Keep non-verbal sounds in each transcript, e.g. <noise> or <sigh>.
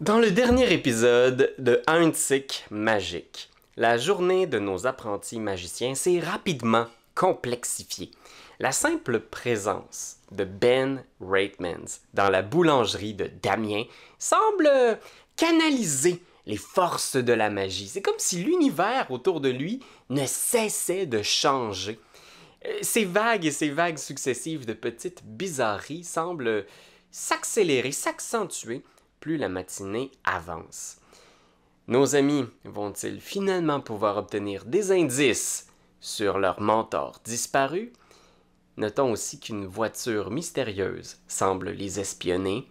Dans le dernier épisode de Huntsick Magique, la journée de nos apprentis magiciens s'est rapidement complexifiée. La simple présence de Ben Reitmans dans la boulangerie de Damien semble canaliser les forces de la magie. C'est comme si l'univers autour de lui ne cessait de changer. Euh, Ces vagues et ces vagues successives de petites bizarreries semblent s'accélérer, s'accentuer plus la matinée avance. Nos amis vont-ils finalement pouvoir obtenir des indices sur leur mentor disparu? Notons aussi qu'une voiture mystérieuse semble les espionner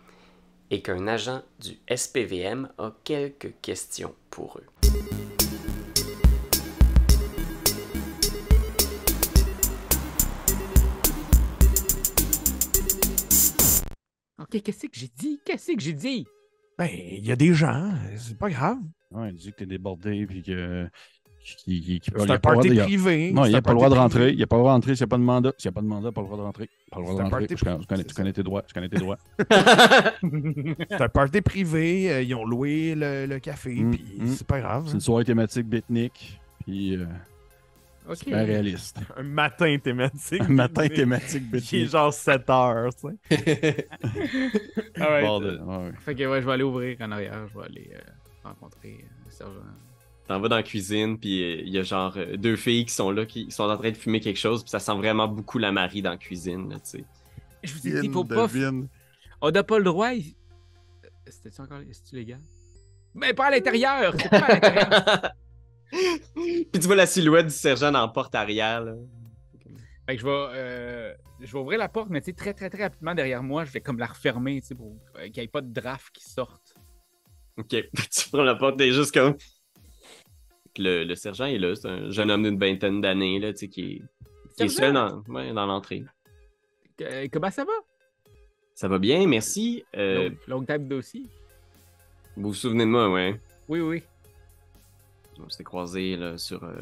et qu'un agent du SPVM a quelques questions pour eux. Qu'est-ce que j'ai dit? Qu'est-ce que j'ai dit? Ben, il y a des gens, c'est pas grave. Ouais, il dit que t'es débordé puis que. C'est a un pas le droit party de- privé. Non, il n'a un pas le droit de rentrer. Il n'a pas le droit de rentrer s'il n'y a pas de mandat. S'il n'y a pas de mandat, pas le droit de rentrer. Pas le droit de rentrer. Je connais, je connais- privé, tu connais tes droits. Je connais tes droits. <laughs> C'est un party privé. euh, ils ont loué le, le café, Mm, puis mm. c'est pas grave. C'est une soirée thématique beatnik. Puis euh, Réaliste. <laughs> Un matin thématique. Un matin thématique Qui est genre 7 heures, tu sais. <laughs> Ah ouais, Bordel. Ouais, ouais. Fait que ouais, je vais aller ouvrir en arrière, je vais aller euh, rencontrer euh, le sergent. T'en vas dans la cuisine, puis euh, il y a genre euh, deux filles qui sont là, qui sont en train de fumer quelque chose, puis ça sent vraiment beaucoup la Marie dans la cuisine, tu sais. Je vous ai dit, faut pas. On n'a pas le droit. il- C'était-tu encore. Légal? Mais pas à l'intérieur! C'est pas à l'intérieur! <laughs> puis tu vois la silhouette du sergent dans la porte arrière, là. Fait que je vais, euh, je vais ouvrir la porte, mais tu sais, très, très, très rapidement derrière moi, je vais comme la refermer, tu sais, pour qu'il n'y ait pas de draft qui sorte. Ok, <laughs> tu prends la porte, t'es juste comme. Le, le sergent est là, c'est un jeune homme d'une vingtaine d'années, là, tu sais, qui est, qui est seul dans, ouais, dans l'entrée. Euh, comment ça va? Ça va bien, merci. Euh, Long, long time dossier? vous vous souvenez de moi, ouais. Oui, oui. On s'était croisés là, sur euh,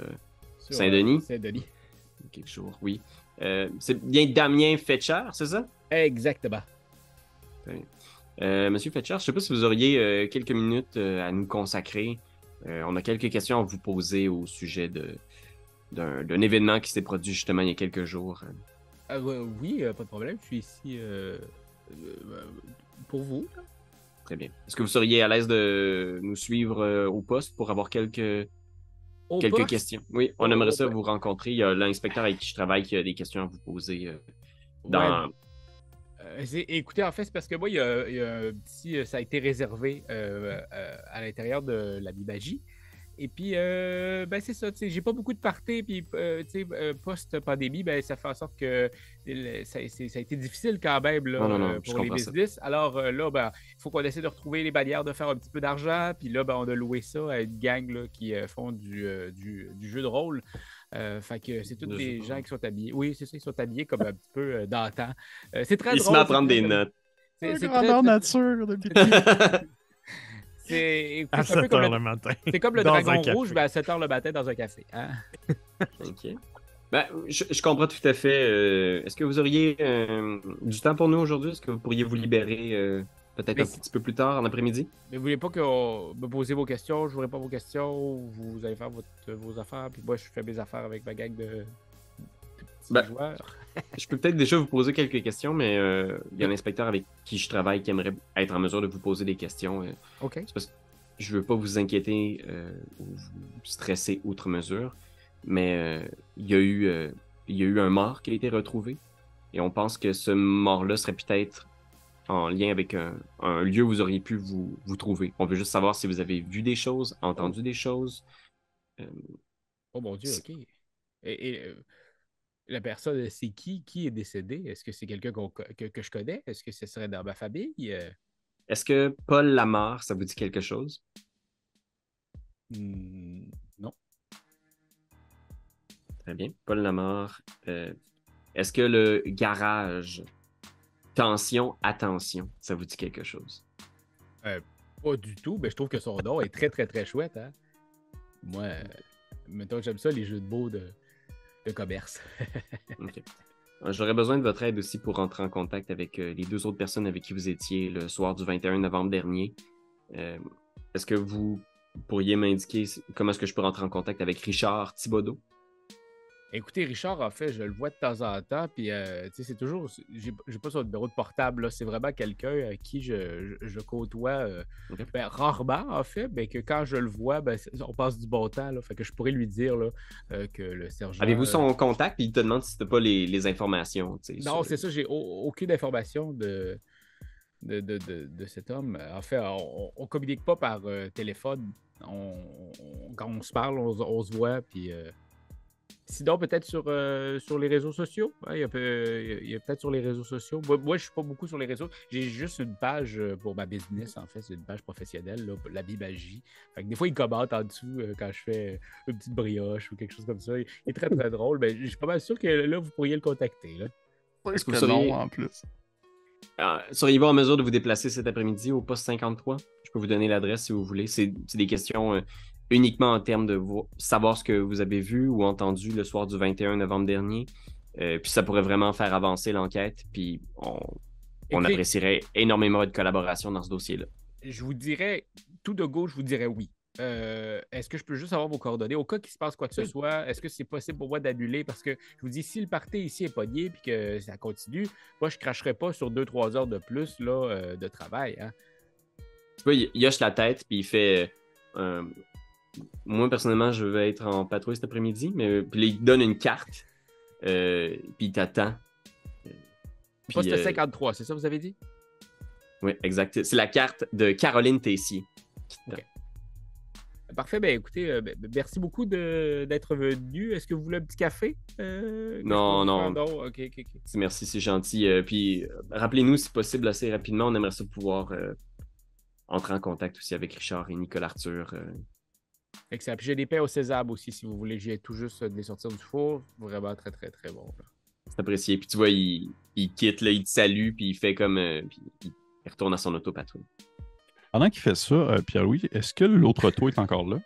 Sur, Saint-Denis? euh, Saint-Denis. quelques jours, oui. Euh, c'est bien Damien Fetcher, c'est ça? Exactement. Euh, Monsieur Fetcher, je ne sais pas si vous auriez euh, quelques minutes euh, à nous consacrer. Euh, on a quelques questions à vous poser au sujet de, d'un, d'un événement qui s'est produit justement il y a quelques jours. Euh, oui, euh, pas de problème. Je suis ici euh, euh, pour vous. là. Très bien. Est-ce que vous seriez à l'aise de nous suivre euh, au poste pour avoir quelques, Au quelques poste? questions? Oui, on Au- aimerait ça vous rencontrer. Il y a l'inspecteur avec qui je travaille qui a des questions à vous poser. euh, dans... Ouais, Euh, écoutez, en fait, c'est parce que moi, il y a, il y a un petit. Ça a été réservé à l'intérieur de la Bibagie. Et puis, euh, ben, c'est ça, tu sais, j'ai pas beaucoup de parties, puis, euh, tu sais, euh, post-pandémie, ben, ça fait en sorte que le- ça, c'est- ça a été difficile quand même, là, Non, non, non, je pour les comprends ça. business. Alors, là, ben, il faut qu'on essaie de retrouver les bannières, de faire un petit peu d'argent, puis là, ben, on a loué ça à une gang, là, qui euh, font du, euh, du, du jeu de rôle. Euh, fait que c'est tous des de gens qui sont habillés. Oui, c'est ça, ils sont habillés comme un petit peu euh, d'antan. Euh, c'est très Il se drôle, met à c'est prendre des notes. C'est c'est Grandeur très- nature depuis. <laughs> c'est- à c'est un peu 7 comme heures le- matin. C'est comme le Dans dragon rouge, mais à 7 h le matin dans un café. hein. <laughs> OK. Ben, je, je comprends tout à fait. euh, Est-ce que vous auriez euh, du temps pour nous aujourd'hui? Est-ce que vous pourriez vous libérer euh, peut-être un petit peu plus tard en après-midi? Mais vous voulez pas que me posez vos questions, je vous réponds vos questions, vous allez faire votre- vos affaires, puis moi je fais mes affaires avec ma gang de, Ben, joueurs. <laughs> Je peux peut-être déjà vous poser quelques questions, mais euh, il y a un inspecteur avec qui je travaille qui aimerait être en mesure de vous poser des questions. euh, OK. parce que je veux pas vous inquiéter euh, ou vous stresser outre mesure, mais euh, il y a eu il y a eu un mort qui a été retrouvé et on pense que ce mort-là serait peut-être en lien avec un, un lieu où vous auriez pu vous, vous trouver. On veut juste savoir si vous avez vu des choses, entendu des choses. Oh mon dieu, OK. Et, et, la personne, c'est qui? Qui est décédé? Est-ce que c'est quelqu'un que, que je connais? Est-ce que ce serait dans ma famille? Euh, Est-ce que Paul Lamar, ça vous dit quelque chose? non. Très bien. Paul Lamar. euh, Est-ce que le garage Tension, attention, ça vous dit quelque chose? Pas du tout, mais je trouve que son nom est très, très, très chouette. Hein? Moi, euh, mettons, j'aime ça, les jeux de mots de, commerce. <laughs> J'aurais besoin de votre aide aussi pour rentrer en contact avec euh, les deux autres personnes avec qui vous étiez le soir du 21 novembre dernier. Euh, est-ce que vous pourriez m'indiquer comment est-ce que je peux rentrer en contact avec Richard Thibodeau? Écoutez, Richard, en fait, je le vois de temps en temps, puis euh, tu sais, c'est toujours. J'ai j'ai pas son numéro de portable, là. C'est vraiment quelqu'un à qui je, je- je côtoie euh, ben, rarement, en fait, mais que quand je le vois, ben, on passe du bon temps, là. Fait que je pourrais lui dire là, euh, que le sergent. Avez-vous euh, son contact? Puis il te demande si t'as pas les, les informations. Non, sur- c'est ça, j'ai au- aucune information de, de, de, de- de cet homme. En fait, on, on communique pas par euh, téléphone. On, on- quand on se parle, on, on se voit, puis. euh, Sinon, peut-être sur, euh, sur les réseaux sociaux? hein, il y a, peu- il y a peut-être sur les réseaux sociaux. Moi, moi, je suis pas beaucoup sur les réseaux. J'ai juste une page euh, pour ma business, en fait. C'est une page professionnelle, là, pour la bimagie. Fait que des fois, il commente en dessous euh, quand je fais une petite brioche ou quelque chose comme ça. Il est très, très <laughs> drôle. Mais je suis pas mal sûr que là, vous pourriez le contacter. Là. Est-ce que seriez- long en plus. Ah, Seriez-vous en mesure de vous déplacer cet après-midi au poste 53? Je peux vous donner l'adresse si vous voulez. C'est c'est des questions euh, uniquement en termes de vo- savoir ce que vous avez vu ou entendu le soir du 21 novembre dernier. Euh, puis ça pourrait vraiment faire avancer l'enquête. Puis on, on apprécierait énormément de collaboration dans ce dossier-là. je vous dirais, tout de go, je vous dirais oui. Euh, est-ce que je peux juste avoir vos coordonnées? Au cas qu'il se passe quoi que ce Oui. soit, est-ce que c'est possible pour moi d'annuler? Parce que je vous dis, si le party ici est pogné et que ça continue, moi, je ne cracherai pas sur 2-3 heures de plus là, euh, de travail. hein. Tu vois, il, il hoche la tête, puis il fait. euh, moi, personnellement, je vais être en patrouille cet après-midi, mais puis là, il te donne une carte, euh, puis il t'attend. Euh, Poste euh, 53, c'est ça que vous avez dit? Oui, exact. C'est la carte de Caroline Tessier. Parfait, ben écoutez, euh, ben, merci beaucoup d'être venu. Est-ce que vous voulez un petit café? Euh, Non, non. Merci, c'est gentil. Puis rappelez-nous, si possible, assez rapidement, on aimerait ça pouvoir entrer en contact aussi avec Richard et Nicole Arthur. Euh. Excellent. Puis j'ai des pains au sésame aussi, si vous voulez. J'ai tout juste de les sortir du four. Vraiment très, très, très bon. C'est apprécié. Puis tu vois, il, il quitte, là, il te salue, puis il fait comme. euh, puis il retourne à son autopatrouille. Pendant qu'il fait ça, euh, Pierre-Louis, est-ce que l'autre auto est encore là?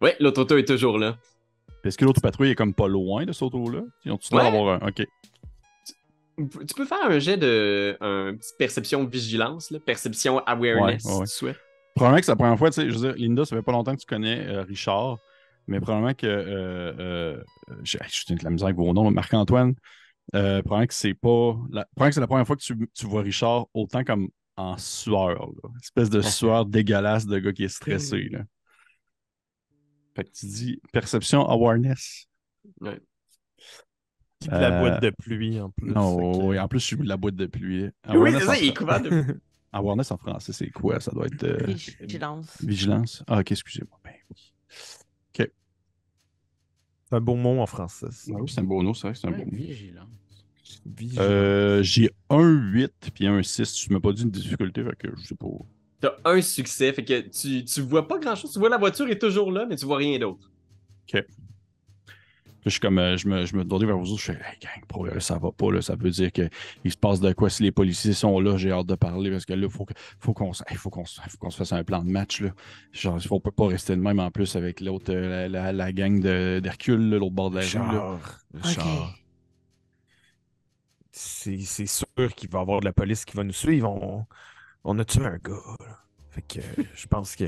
Oui, l'autre auto est toujours là. Est-ce que l'autre patrouille est comme pas loin de cette auto-là? Ils ont-tu l'air Ouais. d'avoir un. Ok. Tu peux faire un jet de. Un petit perception vigilance, là, perception awareness, Ouais, ouais, ouais. si tu souhaites. Probablement que c'est la première fois, tu sais, je veux dire, Linda, ça fait pas longtemps que tu connais euh, Richard, mais probablement que. Euh, euh, j'ai j'ai de la misère avec vos noms, Marc-Antoine. Euh, probablement que c'est pas. La, probablement que c'est la première fois que tu, tu vois Richard autant comme en sueur, là. Espèce de sueur dégueulasse de gars qui est stressé, là. Fait que tu dis perception awareness. De la boîte de pluie en plus. Non, oui, en plus, je suis de la boîte de pluie. Oui, c'est ça, il est couvert de. <laughs> Awareness en français, c'est quoi? Ça doit être. euh, Vigilance. vigilance? Ah, ok, excusez-moi. Ben oui. C'est un beau mot en français. ça. Ah oui, c'est un beau nom, c'est vrai que c'est un Ouais, beau mot. vigilance. Vigilance. Euh, j'ai un 8 puis un 6. Tu m'as pas dit une difficulté, fait que je sais pas. T'as un succès, fait que tu, tu vois pas grand chose. Tu vois la voiture est toujours là, mais tu vois rien d'autre. Là, je suis comme, euh, je me, je me tourne vers vous autres, je fais, hey gang, pour eux, ça va pas, là, ça veut dire qu'il se passe de quoi si les policiers sont là, j'ai hâte de parler parce que là, faut, faut qu'on se- hey, faut qu'on se faut qu'on se fasse un plan de match, là. Genre, on peut pas rester de même en plus avec l'autre, euh, la, la, la gang de- d'Hercule, l'autre bord de la rue, Richard. C'est c'est sûr qu'il va y avoir de la police qui va nous suivre. On, on a tué un gars. là. Fait que euh, je pense que.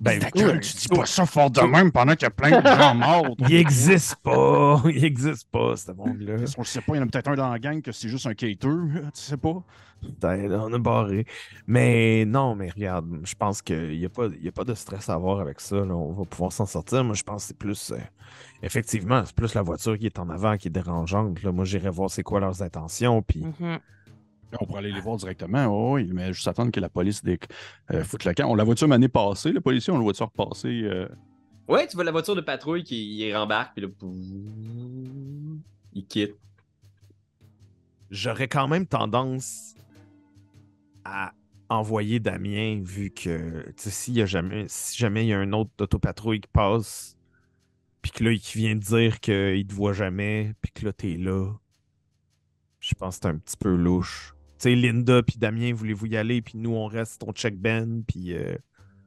Ben, Ta gueule, tu dis pas ça fort de même pendant qu'il y a plein de gens morts. Il existe pas. <laughs> Il existe pas, ce monde-là. On le sait pas, il y en a peut-être un dans la gang que c'est juste un cater, là, tu sais pas. Putain, là, on a barré. Mais non, mais regarde, je pense qu'il n'y a, pas- il y a pas de stress à avoir avec ça. là. On va pouvoir s'en sortir. Moi, je pense que c'est plus. euh, effectivement, c'est plus la voiture qui est en avant qui est dérangeante. là. Moi, j'irai voir c'est quoi leurs intentions. Puis, Mhm. On pourrait aller les voir directement, oh, oui, mais juste attendre que la police dé... euh, foute le camp. On la voiture l'année passée, le policier, on la voiture repasser. euh, Ouais, tu vois la voiture de patrouille qui il rembarque, puis là, il quitte. j'aurais quand même tendance à envoyer Damien, vu que tu sais, s'il y a jamais, si jamais il y a un autre autopatrouille qui passe, puis que là, il vient de dire qu'il te voit jamais, puis que là, t'es là, je pense que c'est un petit peu louche. Tu sais, Linda puis Damien, voulez-vous y aller, puis nous, on reste, on check Ben, puis euh,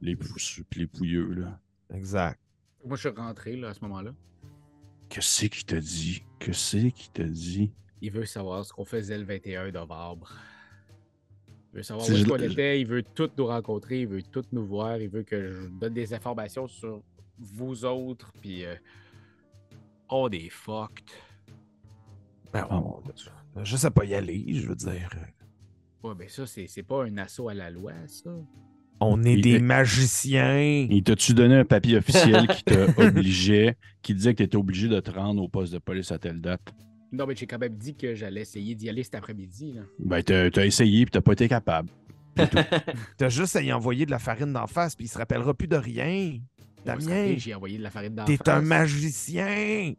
les pousseux puis les pouilleux, là. exact. Moi, je suis rentré là, à ce moment-là. Que c'est qui t'a dit? Que c'est qui t'a dit? Il veut savoir ce qu'on faisait le 21 novembre. Il veut savoir où je- est-ce qu'on était, il veut toutes nous rencontrer, il veut toutes nous voir, il veut que je donne des informations sur vous autres, puis euh, on est fucked. Ben, on- je sais pas y aller, je veux dire. Ouais, ben ça, c'est c'est pas un assaut à la loi, ça. On est Il- des magiciens. Il t'a-tu donné un papier officiel qui t'obligeait, <laughs> qui disait que tu étais obligé de te rendre au poste de police à telle date? Non, mais j'ai quand même dit que j'allais essayer d'y aller cet après-midi. là. Ben, t'as t'as essayé puis t'as pas été capable. <laughs> T'as juste à y envoyer de la farine d'en face, puis il se rappellera plus de rien. Damien, J'ai envoyé de la farine dans la t'es un face. magicien. Hey,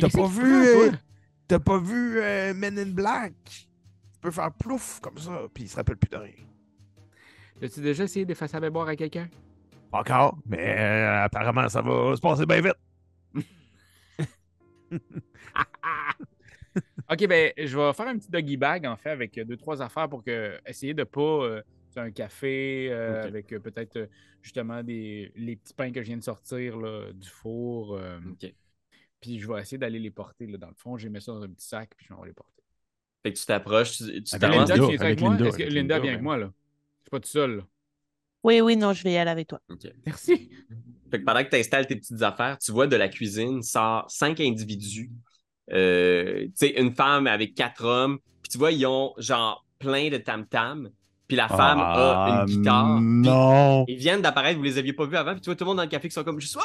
T'as pas tu vu, euh? T'as pas vu euh, Men in Black? Tu peux faire plouf comme ça, puis il se rappelle plus de rien. As-tu déjà essayé d'effacer la mémoire à quelqu'un? Pas Encore, mais euh, apparemment, ça va se passer bien vite. <laughs> ok, ben, je vais faire un petit doggy bag, en fait, avec deux, trois affaires pour que, essayer de pas. euh, c'est un café euh, avec euh, peut-être justement des, les petits pains que je viens de sortir là, du four. euh. Puis je vais essayer d'aller les porter là, dans le fond. J'ai mis ça dans un petit sac, puis je vais les porter. Fait que tu t'approches, tu, tu Avec. Linda, Linda, avec, moi? Est-ce que vient avec moi, là? Je suis pas tout seul, là. Oui, oui, non, je vais y aller avec toi. Merci. Fait que pendant que tu installes tes petites affaires, tu vois de la cuisine sort cinq individus. Euh, tu sais, une femme avec quatre hommes. Puis tu vois, ils ont genre plein de tam-tam. Puis la femme a Ah, une guitare. Puis Non! ils viennent d'apparaître, vous les aviez pas vus avant. Puis tu vois tout le monde dans le café qui sont comme juste Ah!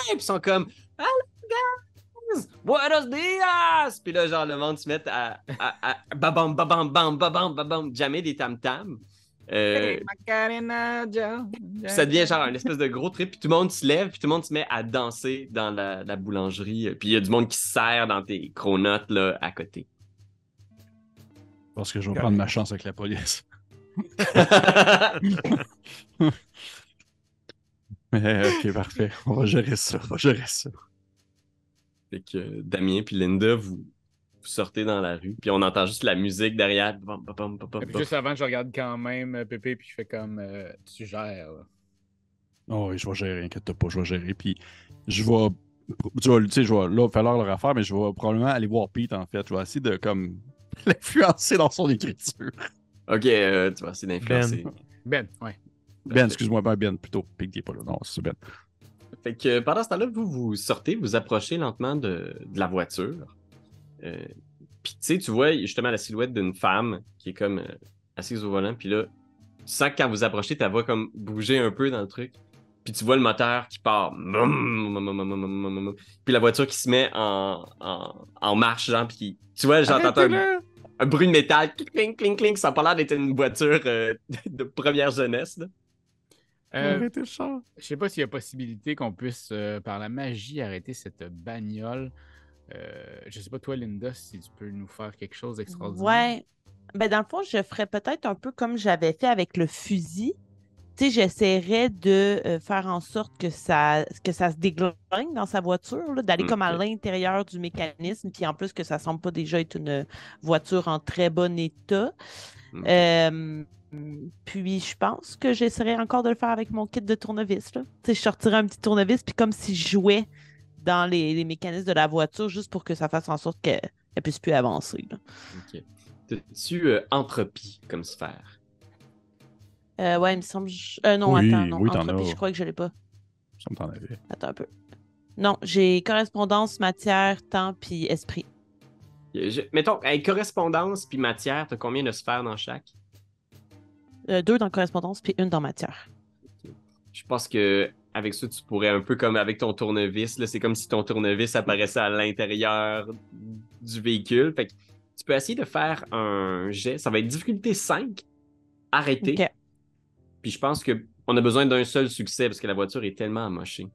Puis ils sont comme Hello guys! Buenos dias! Puis là, genre, le monde se met à, à, à babam, babam, bam, babam, babam, jammer des tam-tams. Euh, ça devient genre un espèce de gros trip, puis tout le monde se lève, puis tout le monde se met à danser dans la, la boulangerie. Puis il y a du monde qui se sert dans tes cronotes là, à côté. Parce que je vais prendre ma chance avec la police. <laughs> <laughs> <laughs> Mais, ok, parfait. On va gérer ça. On va gérer ça. Fait que euh, Damien puis Linda, vous, vous sortez dans la rue, puis on entend juste la musique derrière. Bam, bam, bam, bam, bam, Et puis bam. juste avant, je regarde quand même euh, Pépé, puis je fais comme euh, tu gères. là. Oh oui, je vais gérer, inquiète pas, je vais gérer. Puis je vais. Tu vois, tu sais, je vais là faire leur affaire, mais je vais probablement aller voir Pete en fait. Je vais essayer de comme <laughs> l'influencer dans son écriture. Ok, euh, tu vas essayer d'influencer. Ben, ouais. Ben, excuse-moi, ben, Ben, plutôt. Pete, est pas là. Non, c'est Ben. Fait que pendant ce temps-là, vous, vous sortez, vous approchez lentement de, de la voiture. Euh, puis tu sais, tu vois justement la silhouette d'une femme qui est comme euh, assise au volant. Puis là, tu sens que quand vous approchez, ta voix comme bouger un peu dans le truc. Puis tu vois le moteur qui part. Puis la voiture qui se met en, en, en marche, genre. Puis tu vois, j'entends un, un bruit de métal. Cling, cling, cling. Ça a pas l'air d'être une voiture euh, <laughs> de première jeunesse. Là. Euh, Arrêtez le char. je sais pas s'il y a possibilité qu'on puisse, euh, par la magie, arrêter cette bagnole. Euh, je sais pas, toi, Linda, si tu peux nous faire quelque chose d'extraordinaire. Ouais. Ben, dans le fond, je ferais peut-être un peu comme j'avais fait avec le fusil. Tu sais, j'essaierais de euh, faire en sorte que ça, que ça se déglingue dans sa voiture, d'aller comme à l'intérieur du mécanisme, puis en plus que ça semble pas déjà être une voiture en très bon état. Euh, puis je pense que j'essaierais encore de le faire avec mon kit de tournevis. Là. Tu sais, je sortirais un petit tournevis, puis comme si je jouais dans les, les mécanismes de la voiture, juste pour que ça fasse en sorte qu'elle ne puisse plus avancer. là. Ok. T'as-tu euh, entropie comme sphère? Euh, ouais, il me semble. je- euh, non, Oui, attends, non. oui, t'en Entropie, as. je crois que je l'ai pas. Ça me t'en avait. Attends un peu. Non, j'ai correspondance, matière, temps, puis esprit. Je- mettons, avec correspondance puis matière, t'as combien de sphères dans chaque? Euh, deux dans correspondance, puis une dans matière. Je pense que avec ça, tu pourrais un peu comme avec ton tournevis, là, c'est comme si ton tournevis apparaissait à l'intérieur du véhicule. Fait que tu peux essayer de faire un jet. Ça va être difficulté 5, arrêter. Ok. Puis je pense que on a besoin d'un seul succès parce que la voiture est tellement amochée.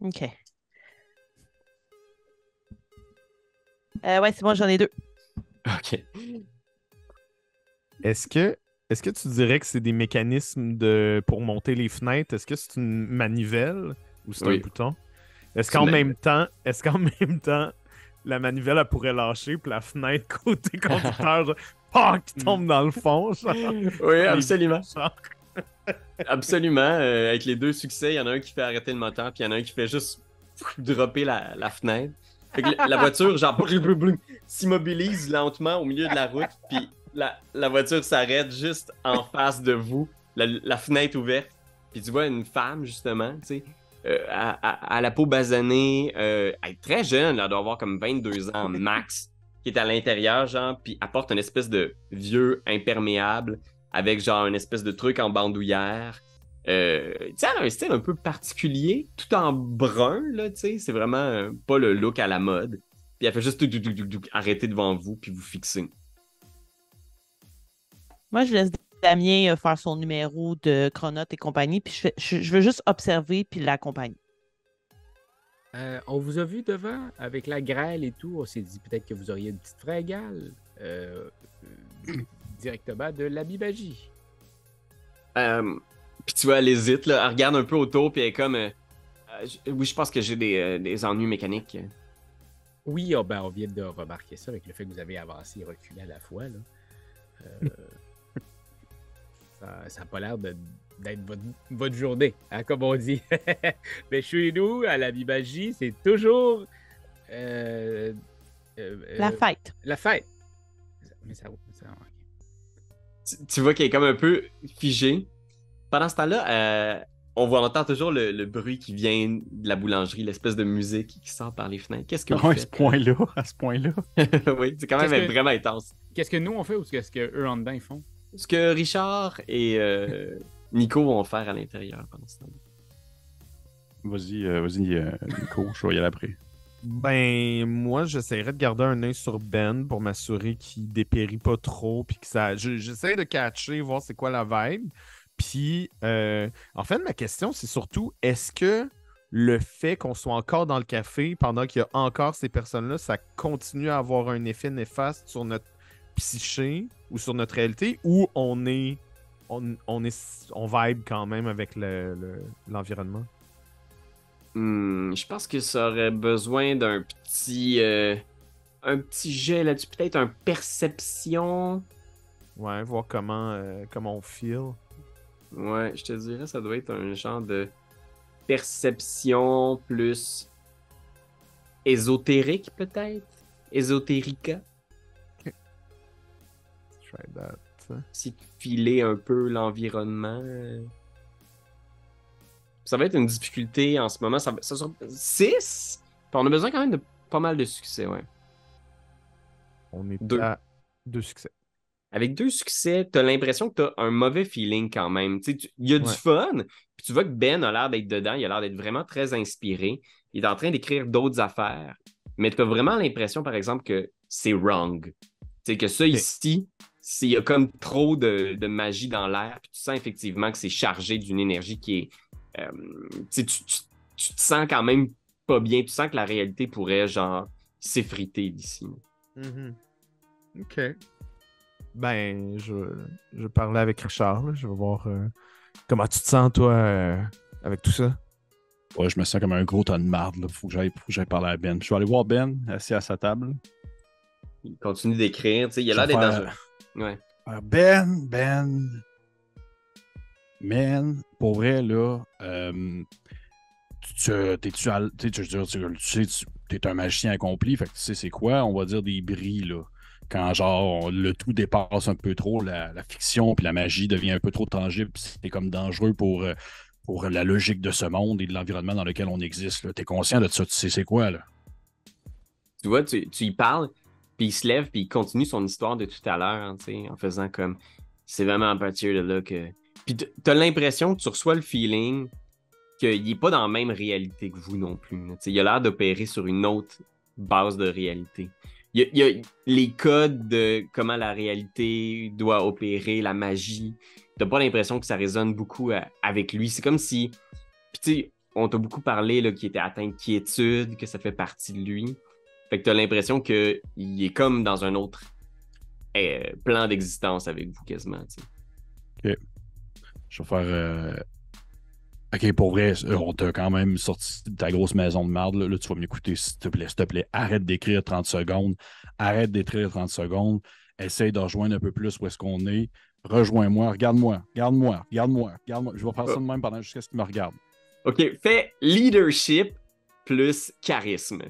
OK. Euh, ouais, c'est bon, j'en ai deux. Ok. Est-ce que, est-ce que tu dirais que c'est des mécanismes de, pour monter les fenêtres? Est-ce que c'est une manivelle ou c'est Oui. un bouton? Est-ce qu'en même temps, est-ce qu'en <laughs> même temps, la manivelle elle pourrait lâcher puis la fenêtre côté <laughs> conducteur pac, tombe dans le fond? genre? Oui, absolument. Genre, <laughs> Absolument. Euh, avec les deux succès, il y en a un qui fait arrêter le moteur, puis il y en a un qui fait juste dropper la, la fenêtre. Fait que la, voiture, genre, s'immobilise lentement au milieu de la route, puis la, la voiture s'arrête juste en <laughs> face de vous, la, la fenêtre ouverte, puis tu vois une femme, justement, tu sais, euh, à, à- à la peau basanée, euh, elle est très jeune, elle doit avoir comme 22 ans max, qui est à l'intérieur, genre, puis apporte une espèce de vieux imperméable avec, genre, une espèce de truc en bandoulière. Euh, tu sais, elle a un style un peu particulier, tout en brun, là, tu sais, c'est vraiment euh, pas le look à la mode. Puis elle fait juste tout, tout, tout, tout, tout, arrêter devant vous, puis vous fixer. Moi, je laisse Damien euh, faire son numéro de chronote et compagnie, puis je, fais- je, je veux juste observer puis l'accompagner. Euh, on vous a vu devant avec la grêle et tout. On s'est dit peut-être que vous auriez une petite fringale euh, euh, directement de la Bibagie. Euh, puis tu vois, elle hésite, là, elle regarde un peu autour, puis elle est comme... euh, Euh, oui, je pense que j'ai des, euh, des ennuis mécaniques. Oui, oh, ben, on vient de remarquer ça avec le fait que vous avez avancé et reculé à la fois. Là. <laughs> Euh, ça n'a pas l'air d'être votre, votre journée, hein, comme on dit. <laughs> Mais chez nous, à la Bibagie, c'est toujours euh, euh, La fête. La fête. Mais ça, ça-. Tu, tu vois qu'elle est comme un peu figée. Pendant ce temps-là, euh, on voit, on entend toujours le, le bruit qui vient de la boulangerie, l'espèce de musique qui sort par les fenêtres. Qu'est-ce que vous à ce point-là, à ce point-là. <laughs> oui, c'est quand même que- vraiment intense. Qu'est-ce que nous on fait ou qu'est-ce qu'eux en dedans ils font? Ce que Richard et euh, Nico vont faire à l'intérieur pendant ce temps Vas-y, euh, vas-y, euh, Nico, je vais y aller après. Ben, moi, j'essaierais de garder un œil sur Ben pour m'assurer qu'il dépérit pas trop. Puis que ça. je- J'essaie de catcher, voir c'est quoi la vibe. Puis, euh, en fait, ma question, c'est surtout est-ce que le fait qu'on soit encore dans le café pendant qu'il y a encore ces personnes-là, ça continue à avoir un effet néfaste sur notre psyché ou sur notre réalité ou on est. On, on est on vibe quand même avec le- le- l'environnement? Hmm, je pense que ça aurait besoin d'un petit. euh, un petit jet là-dessus. Peut-être un perception. Ouais, voir comment, euh, comment on feel. Ouais, je te dirais, ça doit être un genre de perception plus ésotérique, peut-être? Ésotérica? Try that. Si filais un peu l'environnement. euh. Ça va être une difficulté en ce moment. Ça, ça sera 6. On a besoin quand même de pas mal de succès, ouais. On est Deux. à deux succès. Avec deux succès, t'as l'impression que t'as un mauvais feeling quand même. Il y a du fun, puis tu vois que Ben a l'air d'être dedans, il a l'air d'être vraiment très inspiré. Il est en train d'écrire d'autres affaires, mais t'as vraiment l'impression, par exemple, que c'est wrong. C'est que ça ici, il y a comme trop de, de magie dans l'air, puis tu sens effectivement que c'est chargé d'une énergie qui est. euh, tu, tu- tu- te sens quand même pas bien, tu sens que la réalité pourrait, genre, s'effriter d'ici. Ok. Ben, je, je parlais avec Richard. là. Je vais voir euh, comment tu te sens, toi, euh, avec tout ça. Ouais, je me sens comme un gros tas de marde. Là. Faut que j'aille faut que j'aille parler à Ben. Je vais aller voir Ben, assis à sa table. Il continue d'écrire, tu sais, il a l'air d'être dans. Ouais. Euh, Ben, Ben. Man, pour vrai, là, euh, tu, tu- t'es-tu tu tu- tu- tu- tu sais, tu- t'es un magicien accompli, fait que tu sais c'est quoi, on va dire des bris, là. Quand, genre, on- le tout dépasse un peu trop, la, la fiction puis la magie devient un peu trop tangible, puis c'est comme dangereux pour, euh, pour la logique de ce monde et de l'environnement dans lequel on existe, là. T'es conscient de ça, tu sais c'est quoi, là? Tu vois, tu, tu y parles, puis il se lève, puis il continue son histoire de tout à l'heure, hein, en faisant comme. C'est vraiment à partir de là que. Puis t'as l'impression que tu reçois le feeling qu'il est pas dans la même réalité que vous non plus. il a l'air d'opérer sur une autre base de réalité. Il y, a, les codes de comment la réalité doit opérer, la magie. T'as pas l'impression que ça résonne beaucoup avec lui. C'est comme si. Puis tu sais, on t'a beaucoup parlé qu'il était atteint de quiétude, que ça fait partie de lui. Fait que t'as l'impression qu'il est comme dans un autre euh, plan d'existence avec vous quasiment. sais. Je vais faire. euh, Ok, pour vrai, euh, on t'a quand même sorti de ta grosse maison de merde. Là, Là, tu vas m'écouter, s'il te plaît. S'il te plaît, arrête d'écrire 30 secondes. Arrête d'écrire 30 secondes. Essaye de rejoindre un peu plus où est-ce qu'on est. Rejoins-moi. Regarde-moi. Regarde-moi. Regarde-moi. Regarde-moi. Je vais faire ça de même pendant jusqu'à ce qu'il me regarde. Ok, fais leadership plus charisme.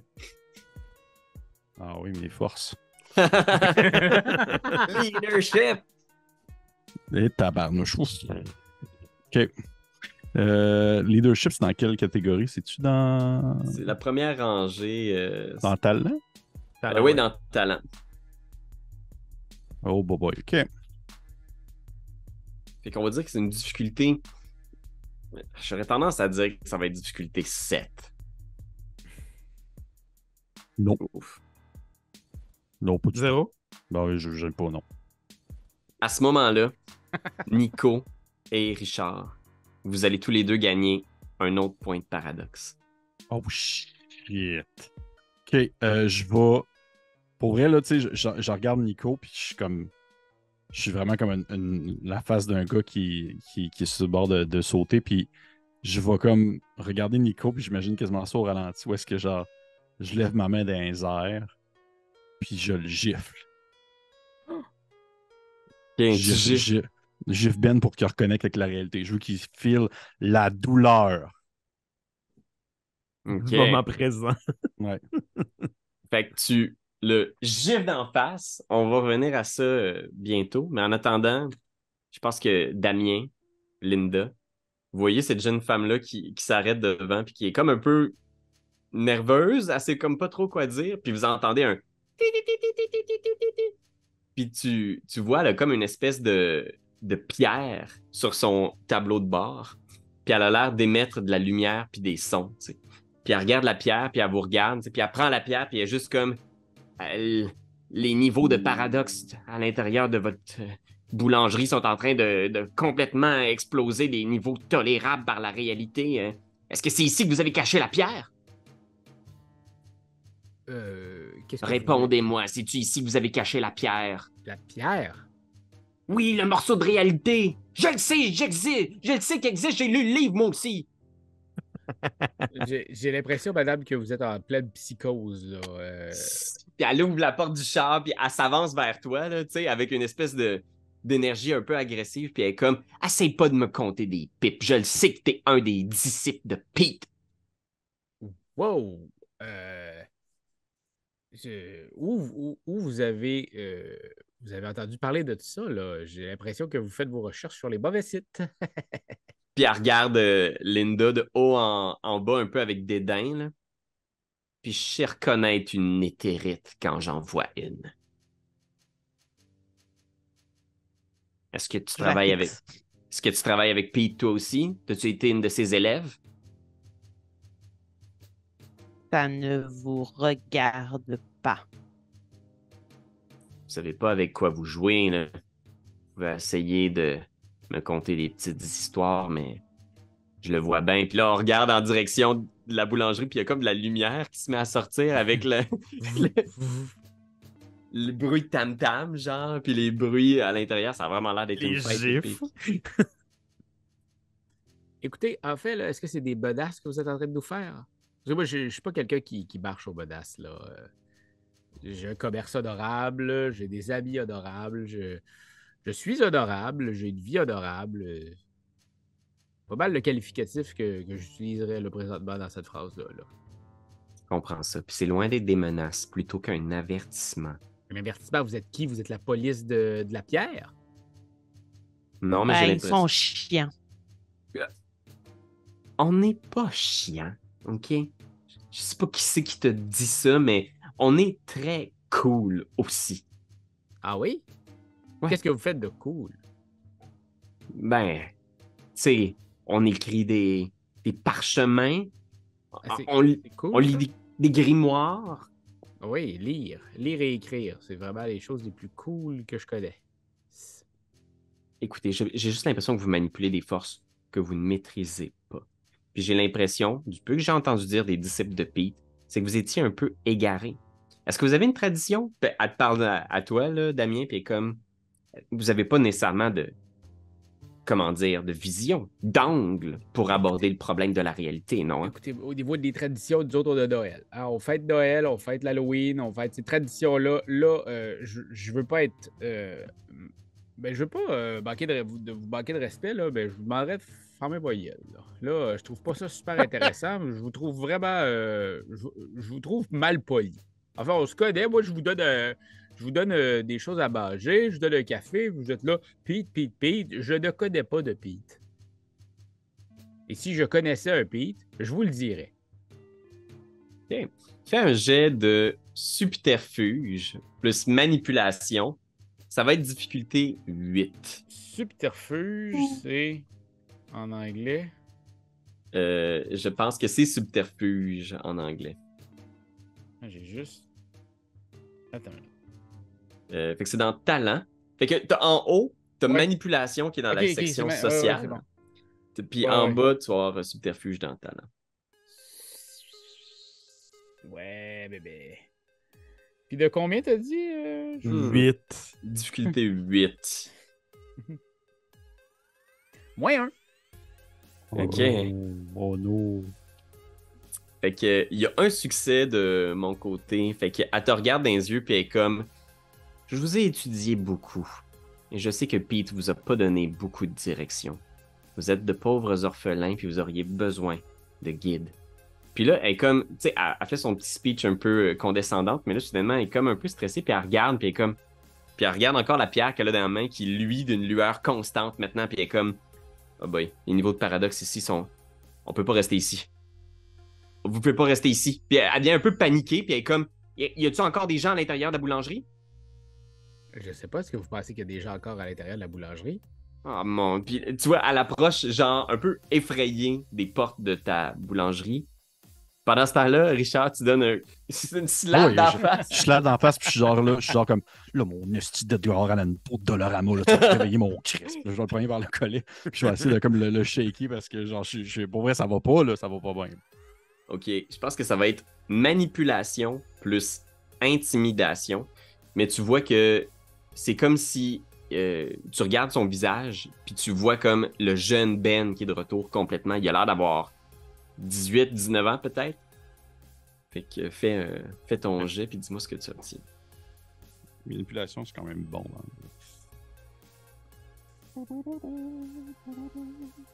Ah oui, mes forces. <laughs> Leadership! Et tabarnouche. OK. Euh, leadership, c'est dans quelle catégorie? C'est-tu dans... C'est la première rangée. euh, dans talent? euh, oui, dans talent. Oh, boy, boy. OK. Fait qu'on va dire que c'est une difficulté. J'aurais tendance à dire que ça va être difficulté 7. Non. Ouf. Non, pas du tout. Zéro. Ben oui, je j'aime pas, non. À ce moment-là, <laughs> Nico et Richard, vous allez tous les deux gagner un autre point de paradoxe. Oh, shit. OK, euh, je vais... Pour vrai, là, tu sais, je, je- je regarde Nico, puis je suis comme... Je suis vraiment comme une- une- la face d'un gars qui, qui, qui est sur le bord de, de sauter, puis je vais comme regarder Nico, puis j'imagine quasiment ça au ralenti, où est-ce que, genre, je lève ma main dans les airs, puis je le gifle. <gasps> Ok, tu Gifle, gifles. gifle- gifle Ben pour qu'il reconnecte avec la réalité. Je veux qu'il file la douleur. Ok. Moment présent. <laughs> Fait que tu le gifles d'en face. On va revenir à ça euh, bientôt. Mais en attendant, je pense que Damien, Linda, vous voyez cette jeune femme-là qui, qui s'arrête devant puis qui est comme un peu nerveuse, elle sait comme pas trop quoi dire, puis vous entendez un puis tu, vois comme une espèce de, pierre sur son tableau de bord. Puis elle a l'air d'émettre de la lumière puis des sons. T'sais. Puis elle regarde la pierre, puis elle vous regarde. Puis elle prend la pierre, puis elle est juste comme les niveaux de paradoxe à l'intérieur de votre euh, boulangerie sont en train de, de complètement exploser des niveaux tolérables par la réalité. Hein. Est-ce que c'est ici que vous avez caché la pierre? Euh, Répondez-moi, c'est-tu ici que vous avez caché la pierre? La pierre? Oui, le morceau de réalité! Je le sais, j'existe! Je le sais qu'il existe, j'ai lu le livre moi aussi! <laughs> J'ai l'impression, madame, que vous êtes en pleine psychose. Là. euh. Puis elle ouvre la porte du char, puis elle s'avance vers toi, là, tu sais, avec une espèce de d'énergie un peu agressive, puis elle est comme « Essaye pas de me compter des pipes, je le sais que t'es un des disciples de Pete! Wow! Euh, Où, où- où vous avez euh, vous avez entendu parler de tout ça, là? J'ai l'impression que vous faites vos recherches sur les mauvais sites. <laughs> » Puis elle regarde euh, Linda de haut en, en bas, un peu avec dédain, là. Puis je sais reconnaître une éthérite quand j'en vois une. Est-ce que tu travailles avec... Est-ce que tu travailles avec Pete toi aussi? As-tu été une de ses élèves? Ça ne vous regarde pas. Vous savez pas avec quoi vous jouez, là. Vous pouvez essayer de me conter des petites histoires, mais je le vois bien. Puis là, on regarde en direction de la boulangerie, puis il y a comme de la lumière qui se met à sortir avec le, <laughs> le, le bruit de tam-tam, genre, puis les bruits à l'intérieur. Ça a vraiment l'air d'être Les une fête. gifs. puis- <laughs> Écoutez, en fait, là, est-ce que c'est des bodasses que vous êtes en train de nous faire? Parce que moi, je ne suis pas quelqu'un qui, qui marche aux bodasses. Là. Euh, J'ai un commerce adorable, j'ai des amis adorables, je, je suis adorable, j'ai une vie adorable. euh, Pas mal le qualificatif que, que j'utiliserais là, présentement dans cette phrase-là. là. Je comprends ça. Puis c'est loin d'être des menaces, plutôt qu'un avertissement. Un avertissement, vous êtes qui? Vous êtes la police de, de la pierre? Non, mais j'ai Ben, ils sont chiants. on n'est pas chiant, OK? Je sais pas qui c'est qui te dit ça, mais on est très cool aussi. Ah oui? Ouais. Qu'est-ce que vous faites de cool? Ben, tu sais, on écrit des, des parchemins, Ah, on, lit- C'est cool. on lit ça? des, des grimoires. Oui, lire. Lire et écrire. C'est vraiment les choses les plus cool que je connais. Écoutez, j'ai j'ai juste l'impression que vous manipulez des forces que vous ne maîtrisez pas. Puis j'ai l'impression, du peu que j'ai entendu dire des disciples de Pete, c'est que vous étiez un peu égarés. Est-ce que vous avez une tradition? Elle te parle à, toi, là, Damien, puis comme vous n'avez pas nécessairement de comment dire, de vision, d'angle pour aborder le problème de la réalité, non? hein? Écoutez, au niveau des traditions, nous autres, a Noël. Hein, on fête Noël, on fête l'Halloween, on fête ces traditions-là. Là, euh, je, je veux pas être. euh, ben, je veux pas euh, manquer de, vous- de vous manquer de respect, là. Ben, je vous demanderais de fermer vos gueules, Là, Là, euh, je trouve pas ça super intéressant. je vous trouve vraiment. euh, je, je vous trouve mal poli. Enfin, on se connaît. Moi, je vous donne. euh, je vous donne euh, des choses à manger, je vous donne un café, vous êtes là, Pete, Pete, Pete. Je ne connais pas de Pete. Et si je connaissais un Pete, je vous le dirais. Fais un jet de subterfuge plus manipulation. Ça va être difficulté 8. Subterfuge, c'est en anglais? Euh, je pense que c'est subterfuge en anglais. Ah, J'ai juste. Attends. Euh, fait que c'est dans talent. Fait que t'as en haut, t'as Ouais. manipulation qui est dans la section ouais, ouais, sociale. bon. T- Puis Ouais, en ouais. bas, tu vas avoir euh, subterfuge dans talent. Ouais, bébé. Puis de combien t'as dit? euh, je- Hmm. 8. Difficulté 8. <laughs> Moins un. Ok. Oh, non. Fait que il y a un succès de mon côté. Fait que elle te regarde dans les yeux puis elle est comme Je vous ai étudié beaucoup. Et je sais que Pete vous a pas donné beaucoup de direction. Vous êtes de pauvres orphelins puis vous auriez besoin de guides. Puis là, elle est comme, tu sais, elle, elle fait son petit speech un peu euh, condescendante, mais là, soudainement, elle est comme un peu stressée, puis elle regarde, puis elle est comme. Puis elle regarde encore la pierre qu'elle a dans la main qui luit d'une lueur constante maintenant, puis elle est comme. Oh boy, les niveaux de paradoxe ici sont. On peut pas rester ici. Vous pouvez pas rester ici. Puis elle elle devient un peu paniquée, puis elle est comme. Y a-tu encore des gens à l'intérieur de la boulangerie? Je sais pas, est-ce que vous pensez qu'il y a des gens encore à l'intérieur de la boulangerie? Ah mon. Puis tu vois, elle approche, genre, un peu effrayée des portes de ta boulangerie. Pendant ce temps-là, Richard, tu donnes un... <laughs> une slap Ouais, d'en face. Je là d'en face, puis je suis genre là, je suis genre comme, là, mon esti de dehors à la peau de Dolorama, là, tu vas réveiller mon Christ. Je vais le prendre vers le collet, puis je vais essayer de comme le, le shaker parce que, genre, je, je, pour vrai, ça va pas, là, ça va pas bien. Ok, je pense que ça va être manipulation plus intimidation. Mais tu vois que c'est comme si euh, tu regardes son visage, puis tu vois comme le jeune Ben qui est de retour complètement. Il a l'air d'avoir 18, 19 ans peut-être. Fait que fais, euh, fais ton jet, puis dis-moi ce que tu obtiens. Manipulation, c'est quand même bon. hein.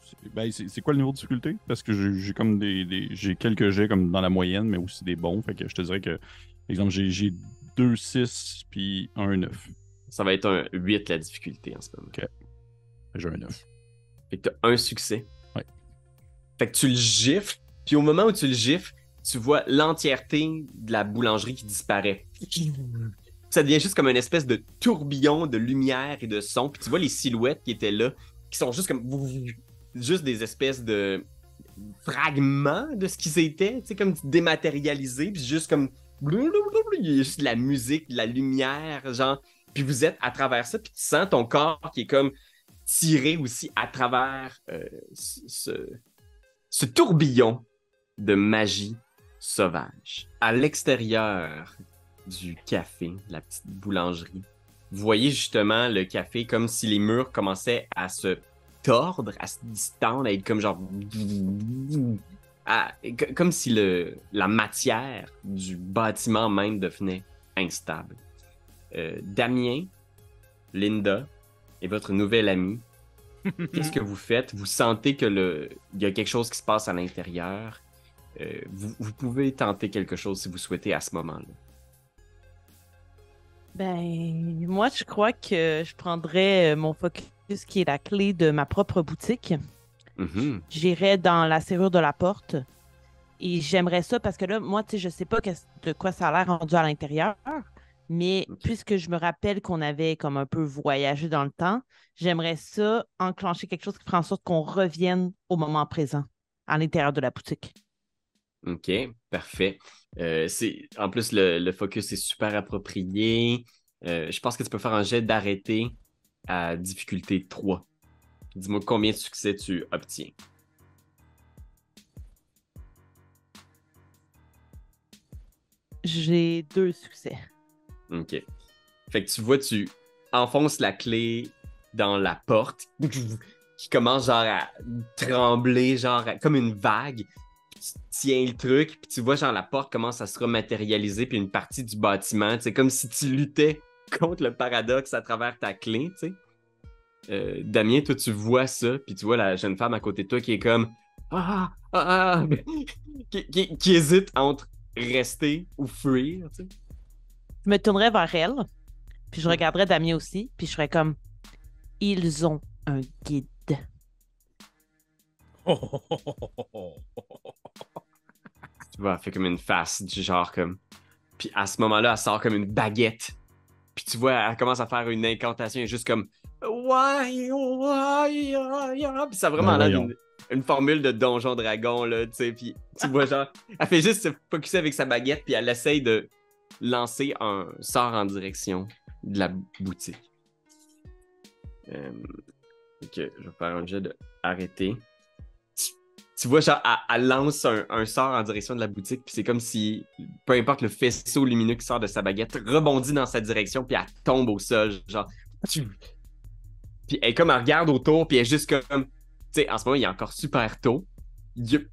C'est- Ben, c'est quoi le niveau de difficulté? Parce que j'ai comme des, des- j'ai quelques jets comme dans la moyenne, mais aussi des bons. Fait que je te dirais que, exemple, j'ai- j'ai 2 6 puis un 9. Ça va être un 8 la difficulté en ce moment. J'ai un 9. Fait que t'as un succès. Fait que tu le gifles, puis au moment où tu le gifles, tu vois l'entièreté de la boulangerie qui disparaît. Ça devient juste comme une espèce de tourbillon de lumière et de son. Puis tu vois les silhouettes qui étaient là, qui sont juste comme. Juste des espèces de fragments de ce qu'ils étaient, tu sais, comme dématérialisés, puis juste comme. Il y a juste de la musique, de la lumière, genre. Puis vous êtes à travers ça, puis tu sens ton corps qui est comme tiré aussi à travers euh, ce, ce- tourbillon de magie sauvage. À l'extérieur du café, la petite boulangerie, vous voyez justement le café comme si les murs commençaient à se tordre, à se distendre, à être comme genre... comme si le, la matière du bâtiment même devenait instable. Euh, Damien, Linda et votre nouvel ami <laughs> Qu'est-ce que vous faites? Vous sentez que le... il y a quelque chose qui se passe à l'intérieur. Euh, vous, vous pouvez tenter quelque chose si vous souhaitez à ce moment-là. Ben, moi, je crois que je prendrais euh, mon focus qui est la clé de ma propre boutique. Mhm. J'irais dans la serrure de la porte. Et j'aimerais ça parce que là, moi, tu sais, je sais pas de quoi ça a l'air rendu à l'intérieur. Mais puisque je me rappelle qu'on avait comme un peu voyagé dans le temps, j'aimerais ça enclencher quelque chose qui ferait en sorte qu'on revienne au moment présent, à l'intérieur de la boutique. OK, parfait. Euh. En plus, le, le focus est super approprié. Euh, je pense que tu peux faire un jet d'arrêté à difficulté 3. Dis-moi combien de succès tu obtiens. J'ai deux succès. OK. Fait que tu vois, tu enfonces la clé dans la porte <laughs> qui commence genre à trembler, genre comme une vague. Tu tiens le truc, puis tu vois genre la porte commence à se rematérialiser, puis une partie du bâtiment. C'est comme si tu luttais <laughs> contre le paradoxe à travers ta clé, tu sais. Euh, Damien, toi, tu vois ça, puis tu vois la jeune femme à côté de toi qui est comme Ah, ah, ah, <laughs> qui, qui- qui hésite entre rester ou fuir, tu sais. Je me tournerais vers elle. Puis je regarderais Damien aussi, puis je serais comme Ils ont un guide. Tu vois, elle fait comme une face du genre comme. Puis à ce moment-là, elle sort comme une baguette. Puis tu vois, elle commence à faire une incantation, juste comme. Puis ça a vraiment Ben l'air d'une une formule de donjon dragon, là, tu sais. Puis tu vois, genre, elle fait juste se focusser avec sa baguette, puis elle essaye de lancer un sort en direction de la boutique. Euh, je vais faire un jet de arrêter. Tu, vois, genre, elle, lance un, sort en direction de la boutique, puis c'est comme si, peu importe le faisceau lumineux qui sort de sa baguette, rebondit dans sa direction, puis elle tombe au sol, genre. Puis elle comme, elle regarde autour, puis elle est juste comme. Tu sais, en ce moment, il est encore super tôt. Il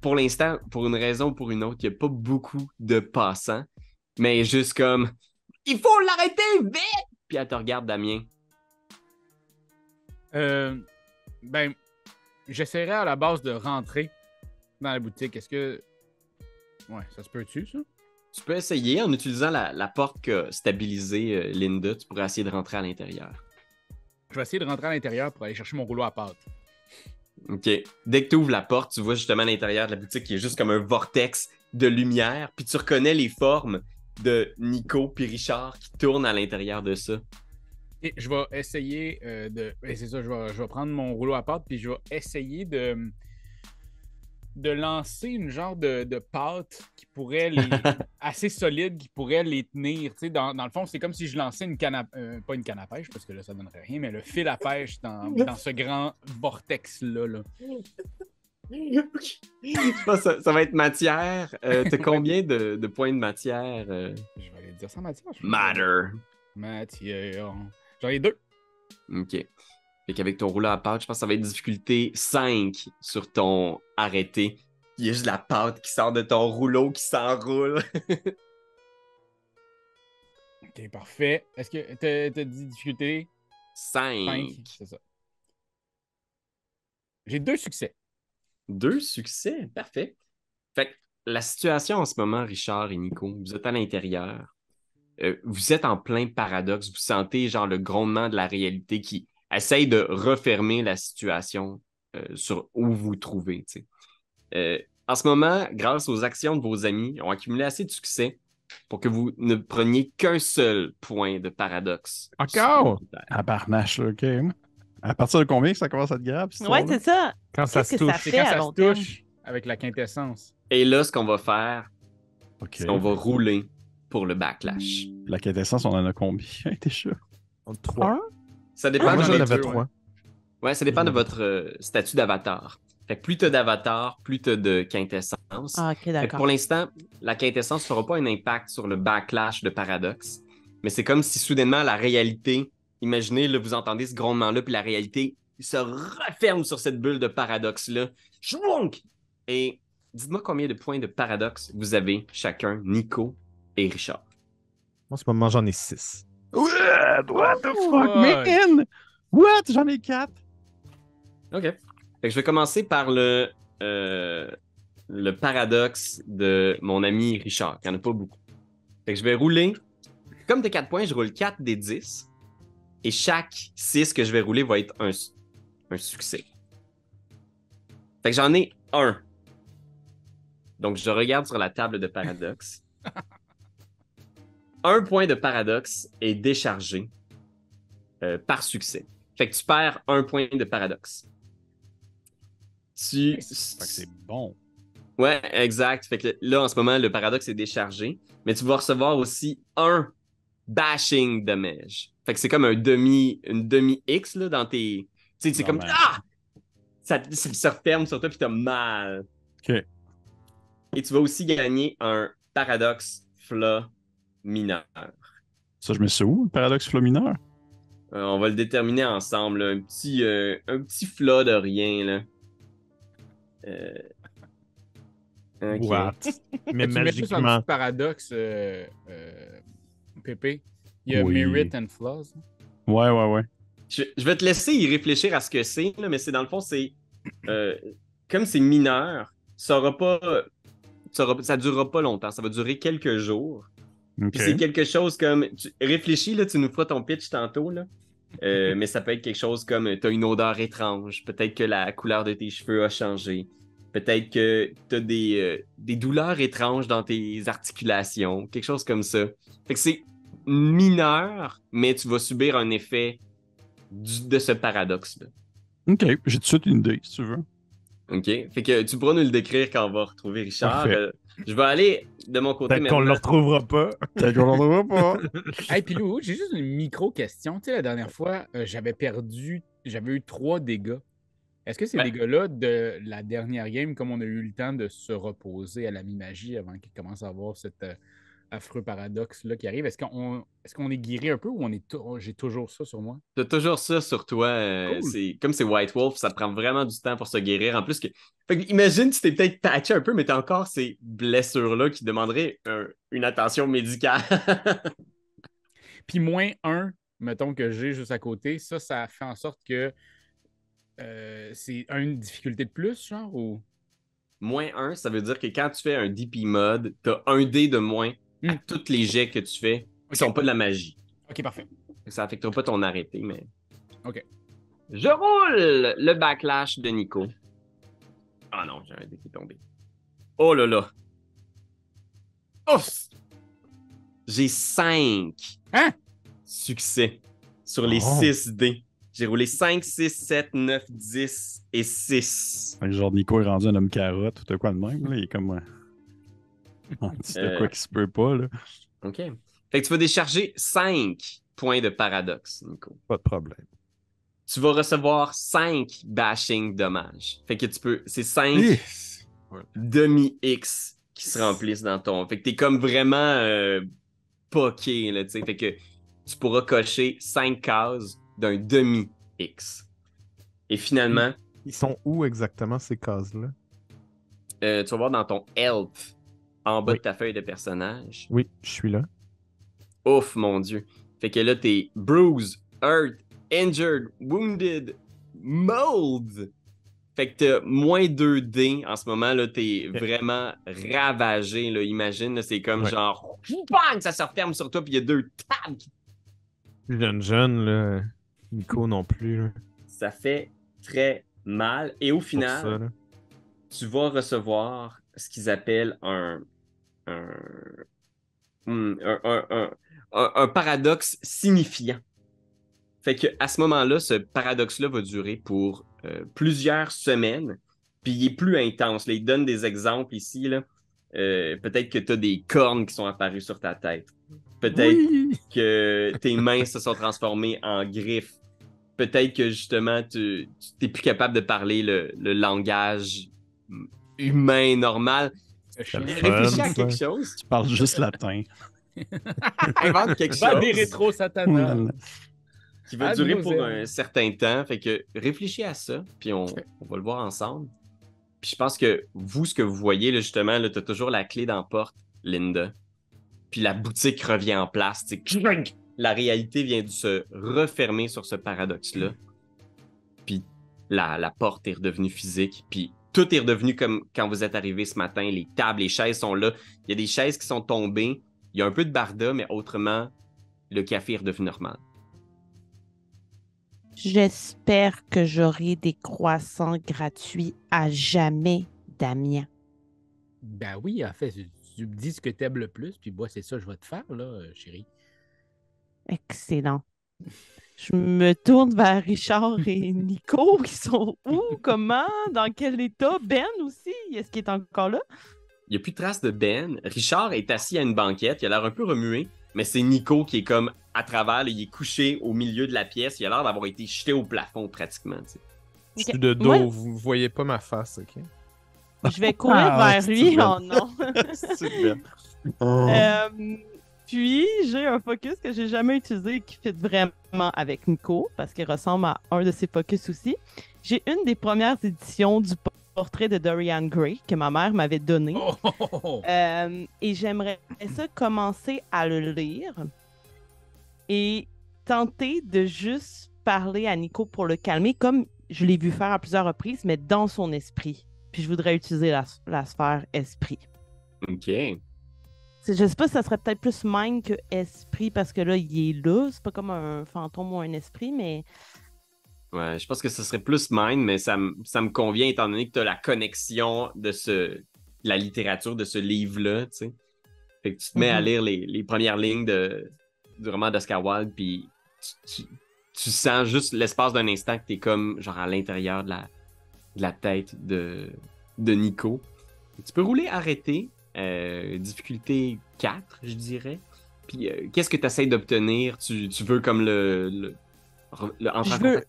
pour l'instant, pour une raison ou pour une autre, il n'y a pas beaucoup de passants, mais juste comme. Il faut l'arrêter vite! Puis elle te regarde, Damien. Euh, ben, j'essaierai à la base de rentrer dans la boutique. Est-ce que. Ouais, ça se peut-tu, ça? Tu peux essayer en utilisant la, la porte qu'a stabilisée euh, Linda. Tu pourrais essayer de rentrer à l'intérieur. Je vais essayer de rentrer à l'intérieur pour aller chercher mon rouleau à pâte. OK. Dès que tu ouvres la porte, tu vois justement l'intérieur de la boutique qui est juste comme un vortex de lumière. Puis tu reconnais les formes de Nico puis Richard qui tournent à l'intérieur de ça. Et je vais essayer euh, de. et c'est ça, je vais, je vais prendre mon rouleau à pâte, puis je vais essayer de. de lancer une genre de, de pâte qui pourrait les. <laughs> assez solide, qui pourrait les tenir. Tu sais, dans, dans le fond, c'est comme si je lançais une canne à. euh, pas une canne à pêche, parce que là, ça donnerait rien, mais le fil à pêche dans, <laughs> dans ce grand vortex-là. Là. <laughs> Ça, ça va être matière. Euh, T'as combien de, de points de matière? euh? Je vais aller dire ça, Mathieu. je- Matter. Matière. J'en ai deux. OK. Fait qu'avec ton rouleau à pâte, je pense que ça va être difficulté 5 sur ton arrêté. Il y a juste la pâte qui sort de ton rouleau qui s'enroule. <laughs> Ok, parfait. Est-ce que t'as t'as dit difficulté? 5. 5 C'est ça. J'ai deux succès. Deux succès, parfait. Fait que la situation en ce moment, Richard et Nico, vous êtes à l'intérieur. Euh, vous êtes en plein paradoxe. Vous sentez genre le grondement de la réalité qui essaye de refermer la situation euh, sur où vous vous trouvez. Euh, en ce moment, grâce aux actions de vos amis, ils ont accumulé assez de succès pour que vous ne preniez qu'un seul point de paradoxe. Encore? À barnache, OK. À partir de combien que ça commence à être grave? histoire-là? c'est ça. Quand ça se touche. Quand à ça long se terme? touche avec la quintessence. Et là, ce qu'on va faire, c'est qu'on va rouler pour le backlash. La quintessence, on en a combien? <laughs> Déjà? Trois. Ça dépend Moi, de j'en votre... trois. Ouais, ça dépend de votre euh, statut d'avatar. Fait que plus t'as d'avatar, plus t'as de quintessence. Ah, Fait que pour l'instant, la quintessence ne fera pas un impact sur le backlash de paradoxe. Mais c'est comme si soudainement la réalité, imaginez, là, vous entendez ce grondement-là, puis la réalité se referme sur cette bulle de paradoxe-là. Chouounk! Et dites-moi combien de points de paradoxe vous avez chacun, Nico et Richard. En ce moment, j'en ai six. What? What the fuck, man? What? J'en ai quatre. OK. Fait que je vais commencer par le, euh, le paradoxe de mon ami Richard, qui en a pas beaucoup. Fait que je vais rouler. Comme t'as 4 points, je roule 4 des 10. Et chaque 6 que je vais rouler va être un, su- un succès. Fait que j'en ai un. Donc je regarde sur la table de paradoxe. <laughs> un point de paradoxe est déchargé euh, par succès. Fait que tu perds un point de paradoxe. Tu. C'est bon. Ouais, exact. Fait que là, en ce moment, le paradoxe est déchargé. Mais tu vas recevoir aussi un bashing damage. Fait que c'est comme un demi, une demi-X là, dans tes. Tu sais, c'est comme. Normal. Ah! Ça, ça se referme sur toi puis t'as mal. OK. Et tu vas aussi gagner un paradoxe fla mineur. Ça, je me suis où, le paradoxe flow mineur? Euh, on va le déterminer ensemble. là. Un petit, euh, un petit fla de rien. Là. Euh... ok. What? <laughs> Mais Tu mets juste un magiquement. petit paradoxe, euh, euh, Pépé. Il y a Oui. merit and flaws. Ouais, ouais, ouais. Je, je vais te laisser y réfléchir à ce que c'est, là, mais c'est dans le fond, c'est. euh, comme c'est mineur, ça aura pas. Ça, aura- ça durera pas longtemps. Ça va durer quelques jours. Puis c'est quelque chose comme. tu- réfléchis, là, tu nous feras ton pitch tantôt, là. Euh, mais ça peut être quelque chose comme tu as une odeur étrange. Peut-être que la couleur de tes cheveux a changé. Peut-être que tu as des, euh, des douleurs étranges dans tes articulations. Quelque chose comme ça. Fait que c'est mineur, mais tu vas subir un effet du- de ce paradoxe-là. Ok, j'ai tout de suite une idée, si tu veux. OK? Fait que tu pourras nous le décrire quand on va retrouver Richard. Euh, je vais aller de mon côté Peut-être qu'on le retrouvera pas. Peut-être qu'on l'en pas. <laughs> Hey, puis Lou, j'ai juste une micro-question. Tu sais, la dernière fois, euh, j'avais perdu, j'avais eu trois dégâts. Est-ce que ces dégâts-là de la dernière game, comme on a eu le temps de se reposer à la mi-magie avant qu'il commence à avoir cet euh, affreux paradoxe-là qui arrive, est-ce qu'on est, est guéri un peu ou on est j'ai toujours ça sur moi? T'as toujours ça sur toi. euh, Cool. c'est Comme c'est White Wolf, ça te prend vraiment du temps pour se guérir. En plus, que... fait que imagine, tu t'es peut-être patché un peu, mais t'as encore ces blessures-là qui demanderaient un- une attention médicale. <laughs> Puis moins un, mettons que j'ai juste à côté, ça, ça fait en sorte que euh, c'est une difficulté de plus, genre, ou... moins 1, ça veut dire que quand tu fais un DP mode, t'as un dé de moins à Hmm. tous les jets que tu fais qui Ok. sont pas de la magie. Ok, parfait. Ça affectera pas ton arrêté, mais. Ok. Je roule le backlash de Nico. Ah non, j'ai un dé qui est tombé. Oh là là. Ouf! J'ai 5 Hein? succès sur les Oh. 6 dés. J'ai roulé 5, 6, 7, 9, 10 et 6. Fait que genre, Nico est rendu un homme carotte ou quoi de même. Là. Il est comme. <laughs> petit de Euh. quoi qui se peut pas. Là. OK. Fait que tu vas décharger 5 points de paradoxe, Nico. Pas de problème. Tu vas recevoir 5 bashing dommages. Fait que tu peux. C'est 5 Hi! demi-X qui se remplissent dans ton. Fait que t'es comme vraiment euh, poqué, là, tu sais. Fait que tu pourras cocher 5 cases d'un demi-X. Et finalement, Ils sont où exactement ces cases-là? euh, tu vas voir dans ton health, en bas Oui. de ta feuille de personnage. Oui, je suis là. Ouf, mon Dieu. Fait que là, t'es bruised, hurt, injured, wounded, mold. Fait que t'as moins 2 D en ce moment, là, t'es vraiment ravagé, là. Imagine, c'est comme Ouais. genre, bang, ça se referme sur toi, puis il y a deux tables. Plus jeune, jeune, là. Nico non plus, là. Ça fait très mal. Et au final, ça, tu vas recevoir ce qu'ils appellent un, un, un, un- un- un- un paradoxe signifiant. Fait que à ce moment-là, ce paradoxe-là va durer pour euh, plusieurs semaines, puis il est plus intense. là. il donne des exemples ici. là. Euh, Peut-être que tu as des cornes qui sont apparues sur ta tête. Peut-être Oui! que tes mains se sont transformées en griffes. Peut-être que justement, tu n'es plus capable de parler le, le langage humain normal. Je Réfléchis à quelque chose. Tu parles juste latin. <laughs> Invente quelque Va des chose rétro satana. qui va durer pour un certain temps. Fait que réfléchis à ça, puis on, on va le voir ensemble. Puis je pense que vous, ce que vous voyez, là, justement, tu as toujours la clé dans la porte, Linda. Puis la boutique revient en place. La réalité vient de se refermer sur ce paradoxe-là. Puis la, la porte est redevenue physique. Puis tout est redevenu comme quand vous êtes arrivé ce matin. Les tables, les chaises sont là. Il y a des chaises qui sont tombées. Il y a un peu de barda, mais autrement, le café est redevenu normal. J'espère que j'aurai des croissants gratuits à jamais, Damien. Ben oui, en fait, tu, me dis ce que t'aimes le plus, puis moi, c'est ça que je vais te faire, là, chérie. Excellent. <laughs> Je me tourne vers Richard et Nico. Ils sont où? Comment? Dans quel état? Ben aussi? Est-ce qu'il est encore là? Il n'y a plus de trace de Ben. Richard est assis à une banquette. Il a l'air un peu remué, mais c'est Nico qui est comme à travers. là, il est couché au milieu de la pièce. Il a l'air d'avoir été jeté au plafond pratiquement. tu sais. Je suis de dos, Moi- vous voyez pas ma face, ok? Je vais courir Ah, vers lui. bien. Oh non. <laughs> Super. Euh, puis, j'ai un focus que j'ai jamais utilisé et qui fit vraiment avec Nico parce qu'il ressemble à un de ses focus aussi. J'ai une des premières éditions du portrait de Dorian Gray que ma mère m'avait donné. Oh, oh, oh, oh. Euh, et j'aimerais ça commencer à le lire et tenter de juste parler à Nico pour le calmer, comme je l'ai vu faire à plusieurs reprises, mais dans son esprit. Puis je voudrais utiliser la, la sphère esprit. Ok. Je sais pas si ça serait peut-être plus mind que esprit parce que là, il est là. C'est pas comme un fantôme ou un esprit, mais Ouais, je pense que ce serait plus mind, mais ça, me- ça me convient étant donné que tu as la connexion de ce, la littérature de ce livre-là, tu sais. Fait que tu te mets à Mhm. lire les, les premières lignes de, du roman d'Oscar Wilde, puis tu, tu- tu sens juste l'espace d'un instant que tu es comme, genre, à l'intérieur de la, de la tête de, de Nico. Tu peux rouler arrêter, euh, difficulté 4, je dirais. Puis, euh, qu'est-ce que tu essaies d'obtenir? Tu, tu veux comme le... le, le entrer en Je veux- contact?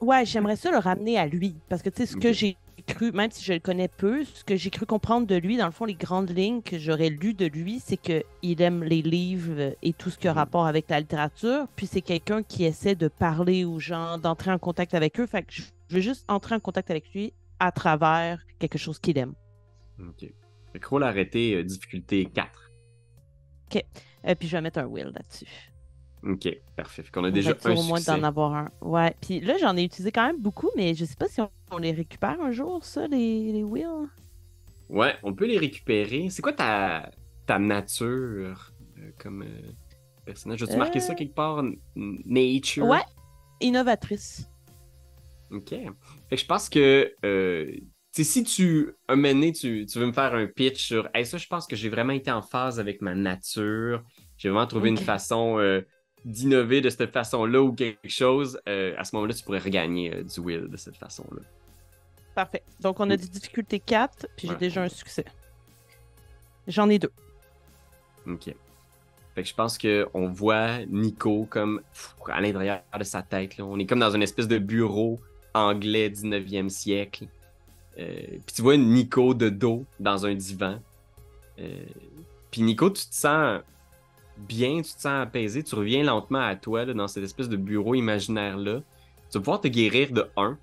Ouais, j'aimerais ça le ramener à lui. Parce que tu sais, ce que j'ai cru, même si je le connais peu, ce que j'ai cru comprendre de lui, dans le fond, les grandes lignes que j'aurais lues de lui, c'est qu'il aime les livres et tout ce qui a Mhm. rapport avec la littérature. Puis c'est quelqu'un qui essaie de parler aux gens, d'entrer en contact avec eux. Fait que je veux juste entrer en contact avec lui à travers quelque chose qu'il aime. Ok. Fait que roule arrêté, euh, difficulté 4. Euh, puis je vais mettre un will là-dessus. Ok, parfait. Fait qu'on a On déjà un au moins d'en avoir un. Ouais. Puis là, j'en ai utilisé quand même beaucoup, mais je sais pas si on, on les récupère un jour, ça, les, les wills. Ouais, on peut les récupérer. C'est quoi ta, ta nature euh, comme personnage? As-tu marqué ça quelque part? Nature? Ouais. Innovatrice. Ok. Fait que je pense que euh, si tu, un moment donné, tu, tu veux me faire un pitch sur hey, ça, je pense que j'ai vraiment été en phase avec ma nature. J'ai vraiment trouvé une façon euh, d'innover de cette façon-là ou quelque chose. euh, à ce moment-là, tu pourrais regagner euh, du will de cette façon-là. Parfait. Donc, on a Mm. dit difficulté 4, puis j'ai Ouais. déjà un succès. J'en ai deux. OK. Fait que je pense qu'on voit Nico comme pff, à l'intérieur de sa tête. là. On est comme dans une espèce de bureau anglais 19e siècle. Euh, Puis tu vois Nico de dos dans un divan. Euh, Puis Nico, tu te sens bien, tu te sens apaisé, tu reviens lentement à toi là, dans cette espèce de bureau imaginaire-là. Tu vas pouvoir te guérir de 1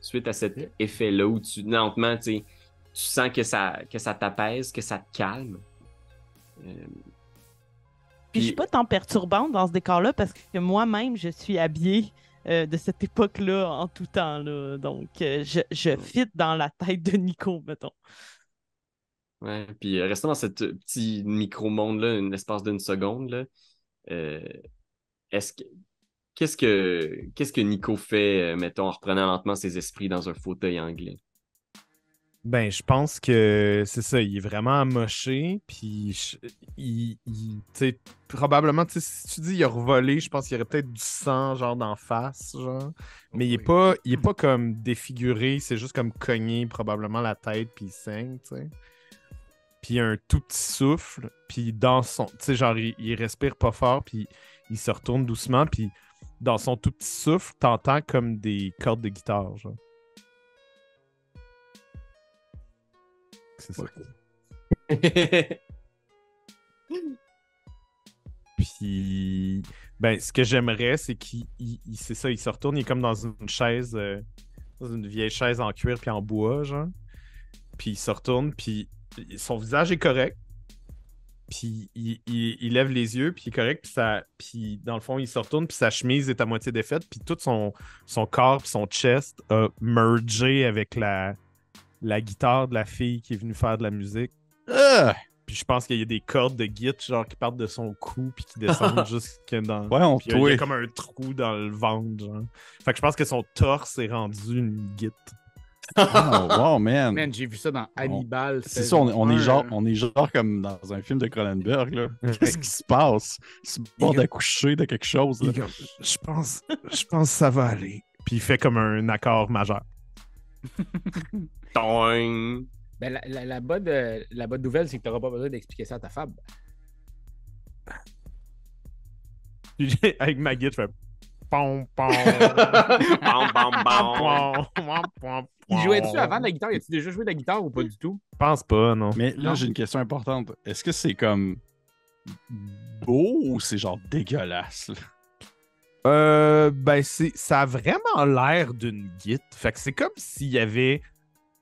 suite à cet effet-là où tu lentement, tu sens que ça, que ça t'apaise, que ça te calme. Euh, Puis, je suis Puis- pas tant perturbante dans ce décor-là parce que moi-même, je suis habillée euh, de cette époque-là en tout temps. Là. Donc, euh, je, je fit dans la tête de Nico, mettons. Ouais, puis euh, restons dans ce petit micro-monde-là, une espace d'une seconde, là. est-ce que. Qu'est-ce que qu'est-ce que Nico fait, mettons, en reprenant lentement ses esprits dans un fauteuil anglais? Ben, je pense que c'est ça, il est vraiment amoché, puis il, il- tu sais, probablement, si tu dis il a revolé, je pense qu'il y aurait peut-être du sang, genre, d'en face, genre. Mais il est pas, il est pas comme défiguré, c'est juste comme cogné, probablement la tête, puis il saigne, tu sais. Puis il a un tout petit souffle, puis dans son, tu sais, genre, il, il respire pas fort, puis il se retourne doucement, puis dans son tout petit souffle, t'entends comme des cordes de guitare, genre. C'est ça. <laughs> Puis, ben, ce que j'aimerais, c'est qu'il, il- il- c'est ça, il se retourne, il est comme dans une chaise, euh, dans une vieille chaise en cuir puis en bois, genre. Puis il se retourne, puis son visage est correct. Puis il, il- il lève les yeux, puis il est correct, puis ça, puis dans le fond, il se retourne, puis sa chemise est à moitié défaite, puis tout son, son corps, puis son chest a mergé avec la, la guitare de la fille qui est venue faire de la musique. Ah! Puis je pense qu'il y a des cordes de git genre qui partent de son cou puis qui descendent <laughs> jusque dans. Ouais, on Puis il y a- il y a toi. comme un trou dans le ventre, genre. Fait que je pense que son torse est rendu une git. <laughs> Oh, wow, man. Man, j'ai vu ça dans Hannibal. C'est ça, on est, on est saison genre, on est genre comme dans un film de Cronenberg. là. Qu'est-ce qui se passe? C'est bord d'accoucher de quelque chose. là. Je pense, je pense que ça va aller. Puis il fait comme un accord majeur. <laughs> Toing! Ben, la, la, la bonne, euh, la bonne nouvelle, c'est que tu n'auras pas besoin d'expliquer ça à ta femme. <laughs> Avec ma git, je fais. Pom, pom. Bam, bam, bam. pom, pom, pom, Il jouait-tu pom. avant de la guitare? As-tu déjà joué de la guitare ou pas du tout? Je pense pas, non. Mais là, j'ai une question importante. Est-ce que c'est comme beau ou c'est genre dégueulasse? là? Euh, ben, c'est, ça a vraiment l'air d'une git. Fait que c'est comme s'il avait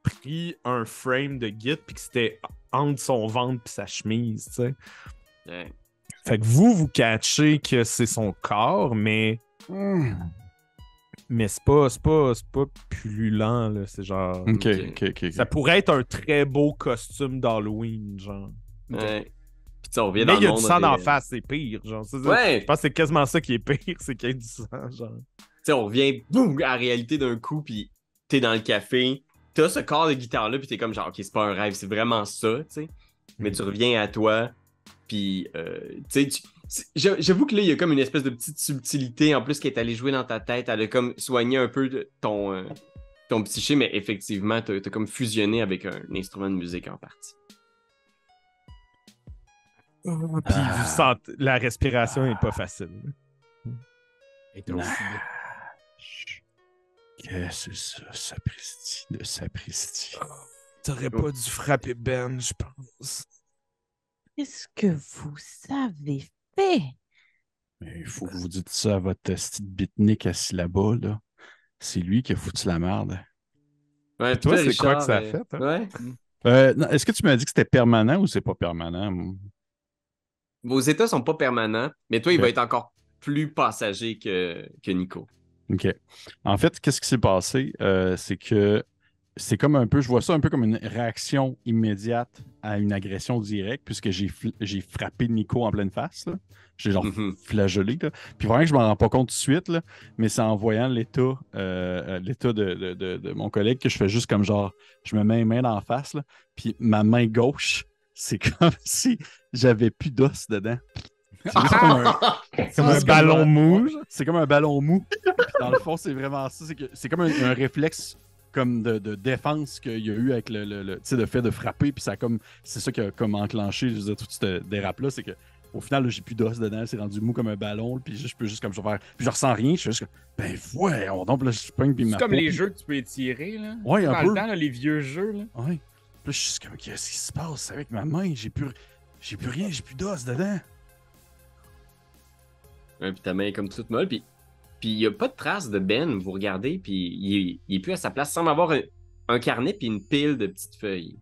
pris un frame de git puis que c'était entre son ventre puis sa chemise, tu sais. Ouais. Fait que vous, vous catchez que c'est son corps, mais, mais c'est pas, c'est pas, c'est pas pullulent, là. C'est genre. Ok, Ok. ok, ok. ok. Ça pourrait être un très beau costume d'Halloween, genre. Ouais. Puis on Mais il y a du sang des- d'en face, c'est pire. Genre. Ouais. Je pense que c'est quasiment ça qui est pire, <laughs> c'est qu'il y ait du sang. Genre. Tu sais, on revient, boum, à la réalité d'un coup, puis t'es dans le café, t'as ce corps de guitare-là, puis t'es comme genre, ok, c'est pas un rêve, c'est vraiment ça, tu sais. Mais tu reviens à toi, puis, euh, tu sais, j'avoue que là, il y a comme une espèce de petite subtilité, en plus, qui est allée jouer dans ta tête, elle a comme soigné un peu de ton, euh, ton psyché, mais effectivement, t'as t'as comme fusionné avec un instrument de musique en partie. Puis vous sentez, la respiration est pas facile. Et toi aussi. Qu'est-ce que c'est ça, sapristi de sapristi? T'aurais pas dû frapper Ben, je pense. Qu'est-ce que vous avez fait? Mais il faut que vous dites ça à votre petit bitnik assis là-bas, là. C'est lui qui a foutu la merde. Ouais, toi, c'est quoi que ça a euh, fait, hein? Ouais. Euh, non, Est-ce que tu m'as dit que c'était permanent ou c'est pas permanent? Vos états sont pas permanents, mais toi, il va être encore plus passager que, que Nico. OK. En fait, qu'est-ce qui s'est passé? Euh, c'est que c'est comme un peu, je vois ça un peu comme une réaction immédiate à une agression directe, puisque j'ai frappé Nico en pleine face. là. J'ai genre Mhm. flageolé. là. Puis vraiment que je m'en rends pas compte tout de suite, là, mais c'est en voyant l'état euh, euh, l'état de, de- de- de mon collègue que je fais juste comme genre, je me mets une main dans la face, là, puis ma main gauche, <laughs> c'est comme si j'avais plus d'os dedans. C'est comme un, Comme un c'est ballon mou. C'est comme un ballon mou. Puis dans le fond, c'est vraiment ça. C'est que- c'est comme un, un réflexe comme de, de défense qu'il y a eu avec le, le, le- tu sais, le fait de frapper. Puis ça a comme c'est ça qui a comme enclenché je veux dire, tout ce dérape-là. C'est que au final, j'ai plus d'os dedans. C'est rendu mou comme un ballon. Puis je peux juste comme je faire. Puis je ressens rien. Je suis juste comme, ben ouais, on donc là, je pogne. Puis C'est comme peau, les puis- jeux que tu peux étirer, là. Ouais, un Dans peu. le temps, là, les vieux jeux, là. Ouais. Puis là, je suis juste comme, qu'est-ce qui se passe avec ma main? J'ai plus, j'ai plus rien. J'ai plus d'os dedans. Puis ta main est comme toute molle, puis puis il n'y a pas de trace de Ben, vous regardez, puis il il est plus à sa place, sans avoir un, un carnet puis une pile de petites feuilles.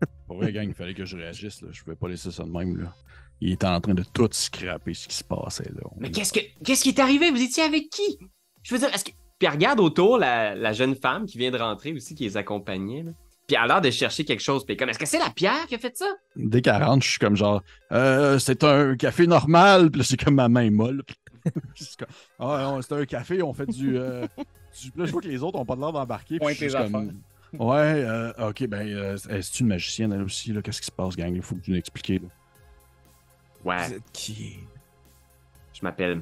<laughs> Pour vrai, gang, il fallait que je réagisse. Là. Je pouvais pas laisser ça de même. Là. Il était en train de tout scraper ce qui se passait. Là. Mais qu'est-ce que qu'est-ce qui est arrivé? Vous étiez avec qui? Je veux dire, est-ce que. Puis regarde autour la, la jeune femme qui vient de rentrer aussi, qui les accompagnait. Là. Puis elle a l'air de chercher quelque chose. Puis comme, est-ce que c'est la pierre qui a fait ça? Dès qu'elle rentre, je suis comme genre, euh, c'est un café normal. Puis là, j'ai comme ma main molle. <laughs> Ah, c'est un café, on fait du. euh, du- Là, je vois que les autres ont pas l'air d'embarquer. puis Point tes comme, affaires. Ouais, euh, ok, ben, euh, c'est une magicienne elle aussi. là? Qu'est-ce qui se passe, gang? Il faut que tu nous expliques. là. Ouais, Vous êtes qui? je m'appelle.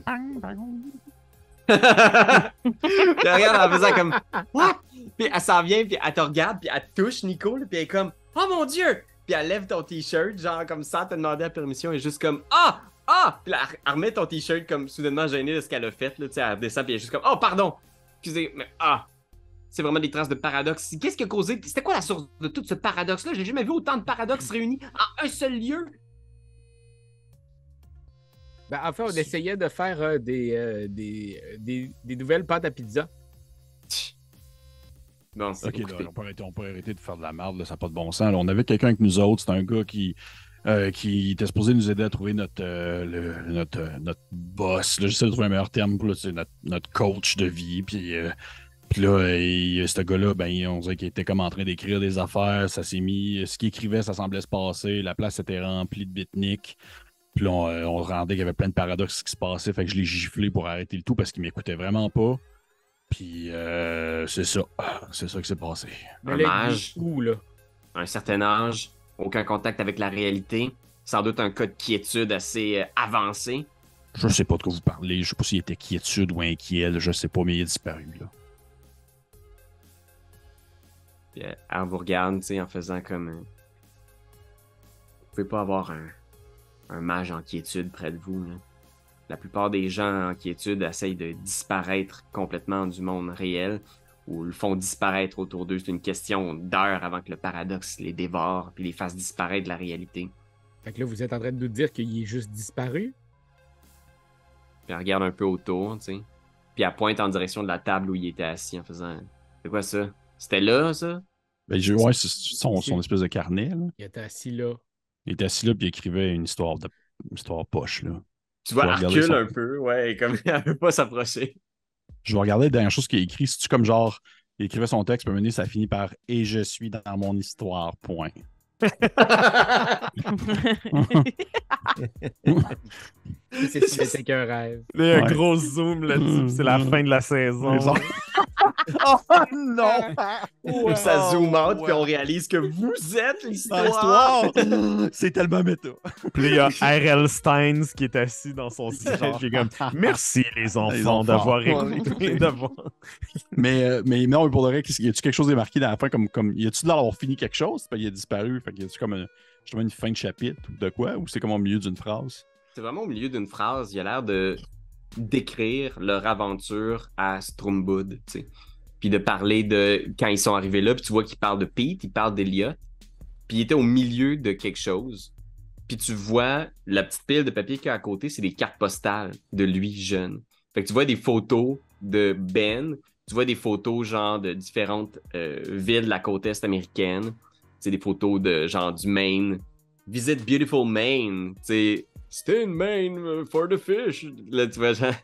Elle regarde en faisant comme, what? Puis elle s'en vient, puis elle te regarde, puis elle touche, Nico, puis elle est comme, oh mon dieu! Puis elle lève ton t-shirt, genre comme sans te demander la permission, et juste comme, ah! Ah! Puis elle- elle remet ton t-shirt comme soudainement gênée de ce qu'elle a fait, là, tu sais, elle redescend, puis elle est juste comme, oh, pardon! Excusez, mais ah! C'est vraiment des traces de paradoxe. Qu'est-ce qui a causé? C'était quoi la source de tout ce paradoxe-là? J'ai jamais vu autant de paradoxes réunis en un seul lieu. Ben, en fait, on essayait de faire euh, des, euh, des, euh, des, des nouvelles pâtes à pizza. Bon, c'est Ok, là, écoutez. on peut arrêter, on peut arrêter de faire de la merde, là, ça n'a pas de bon sens. là. on avait quelqu'un avec nous autres, c'est un gars qui, euh, qui était supposé nous aider à trouver notre, euh, le- notre, notre boss. Là, j'essaie de trouver un meilleur terme pour notre, notre coach de vie. Puis, euh, puis là, il- ce gars-là, ben, on dirait qu'il était comme en train d'écrire des affaires. Ça s'est mis. Ce qu'il écrivait, ça semblait se passer. La place était remplie de bitniks. Puis là, on, euh, on rendait qu'il y avait plein de paradoxes qui se passaient. Fait que je l'ai giflé pour arrêter le tout parce qu'il m'écoutait vraiment pas. Puis euh, c'est ça. C'est ça qui s'est passé. Un est où, là? un certain âge, aucun contact avec la réalité, sans doute un cas de quiétude assez euh, avancé. Je sais pas de quoi vous parlez. Je sais pas s'il était quiétude ou inquiet. Je sais pas, mais il est disparu. Là. Puis euh, elle vous regarde, tu sais, en faisant comme. euh, Vous pouvez pas avoir un, un mage en quiétude près de vous. là. La plupart des gens en quiétude essayent de disparaître complètement du monde réel ou le font disparaître autour d'eux. C'est une question d'heures avant que le paradoxe les dévore puis les fasse disparaître de la réalité. Fait que là, vous êtes en train de nous dire qu'il est juste disparu? Puis elle regarde un peu autour, tu sais. Puis elle pointe en direction de la table où il était assis en faisant C'est quoi ça? C'était là, ça Ben, je- ouais, c'est son, son espèce de carnet. Là. Il était assis là. Il était assis là puis il écrivait une histoire de une histoire poche. Là. Tu vois, recule son- un peu, ouais, comme elle veut pas s'approcher. Je vais regarder la dernière chose qu'il a écrit. C'est-tu comme genre il écrivait son texte, puis ça finit par Et je suis dans mon histoire, point. C'est qu'un rêve. Il y a un Ouais. gros zoom là-dessus, c'est la Mm. fin de la saison. <laughs> Oh non! Ça zoom out, ouais. puis on réalise que vous êtes l'histoire. <laughs> C'est tellement méta. Puis là, il y a R.L. Steins qui est assis dans son <laughs> siège. J'ai comme Merci les enfants d'avoir écouté. d'avoir- Mais, euh, mais non, mais pour le vrai, qu'est-ce- y a-tu quelque chose de marqué dans la fin? Comme, comme, y a-tu de l'air d'avoir fini quelque chose? Il a disparu. Fait que y a-tu comme un- justement une fin de chapitre ou de quoi? Ou c'est comme au milieu d'une phrase? C'est vraiment au milieu d'une phrase. Il a l'air de décrire leur aventure à sais. Puis de parler de quand ils sont arrivés là, puis tu vois qu'il parle de Pete, il parle d'Eliot. Puis il était au milieu de quelque chose. Puis tu vois la petite pile de papier qu'il y a à côté, c'est des cartes postales de lui jeune. Fait que tu vois des photos de Ben, tu vois des photos genre de différentes euh, villes de la côte est américaine. C'est des photos de genre du Maine. Visit beautiful Maine. Tu sais, stay in Maine uh, for the fish. Là, tu vois, genre,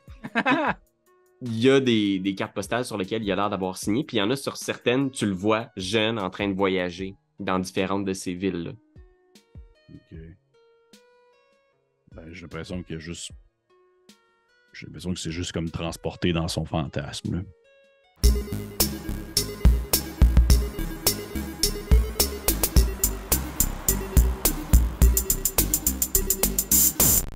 il y a des, des cartes postales sur lesquelles il a l'air d'avoir signé. Puis il y en a sur certaines, tu le vois jeune en train de voyager dans différentes de ces villes-là. Ok. Ben, j'ai l'impression qu'il y a juste. J'ai l'impression que c'est juste comme transporté dans son fantasme. là.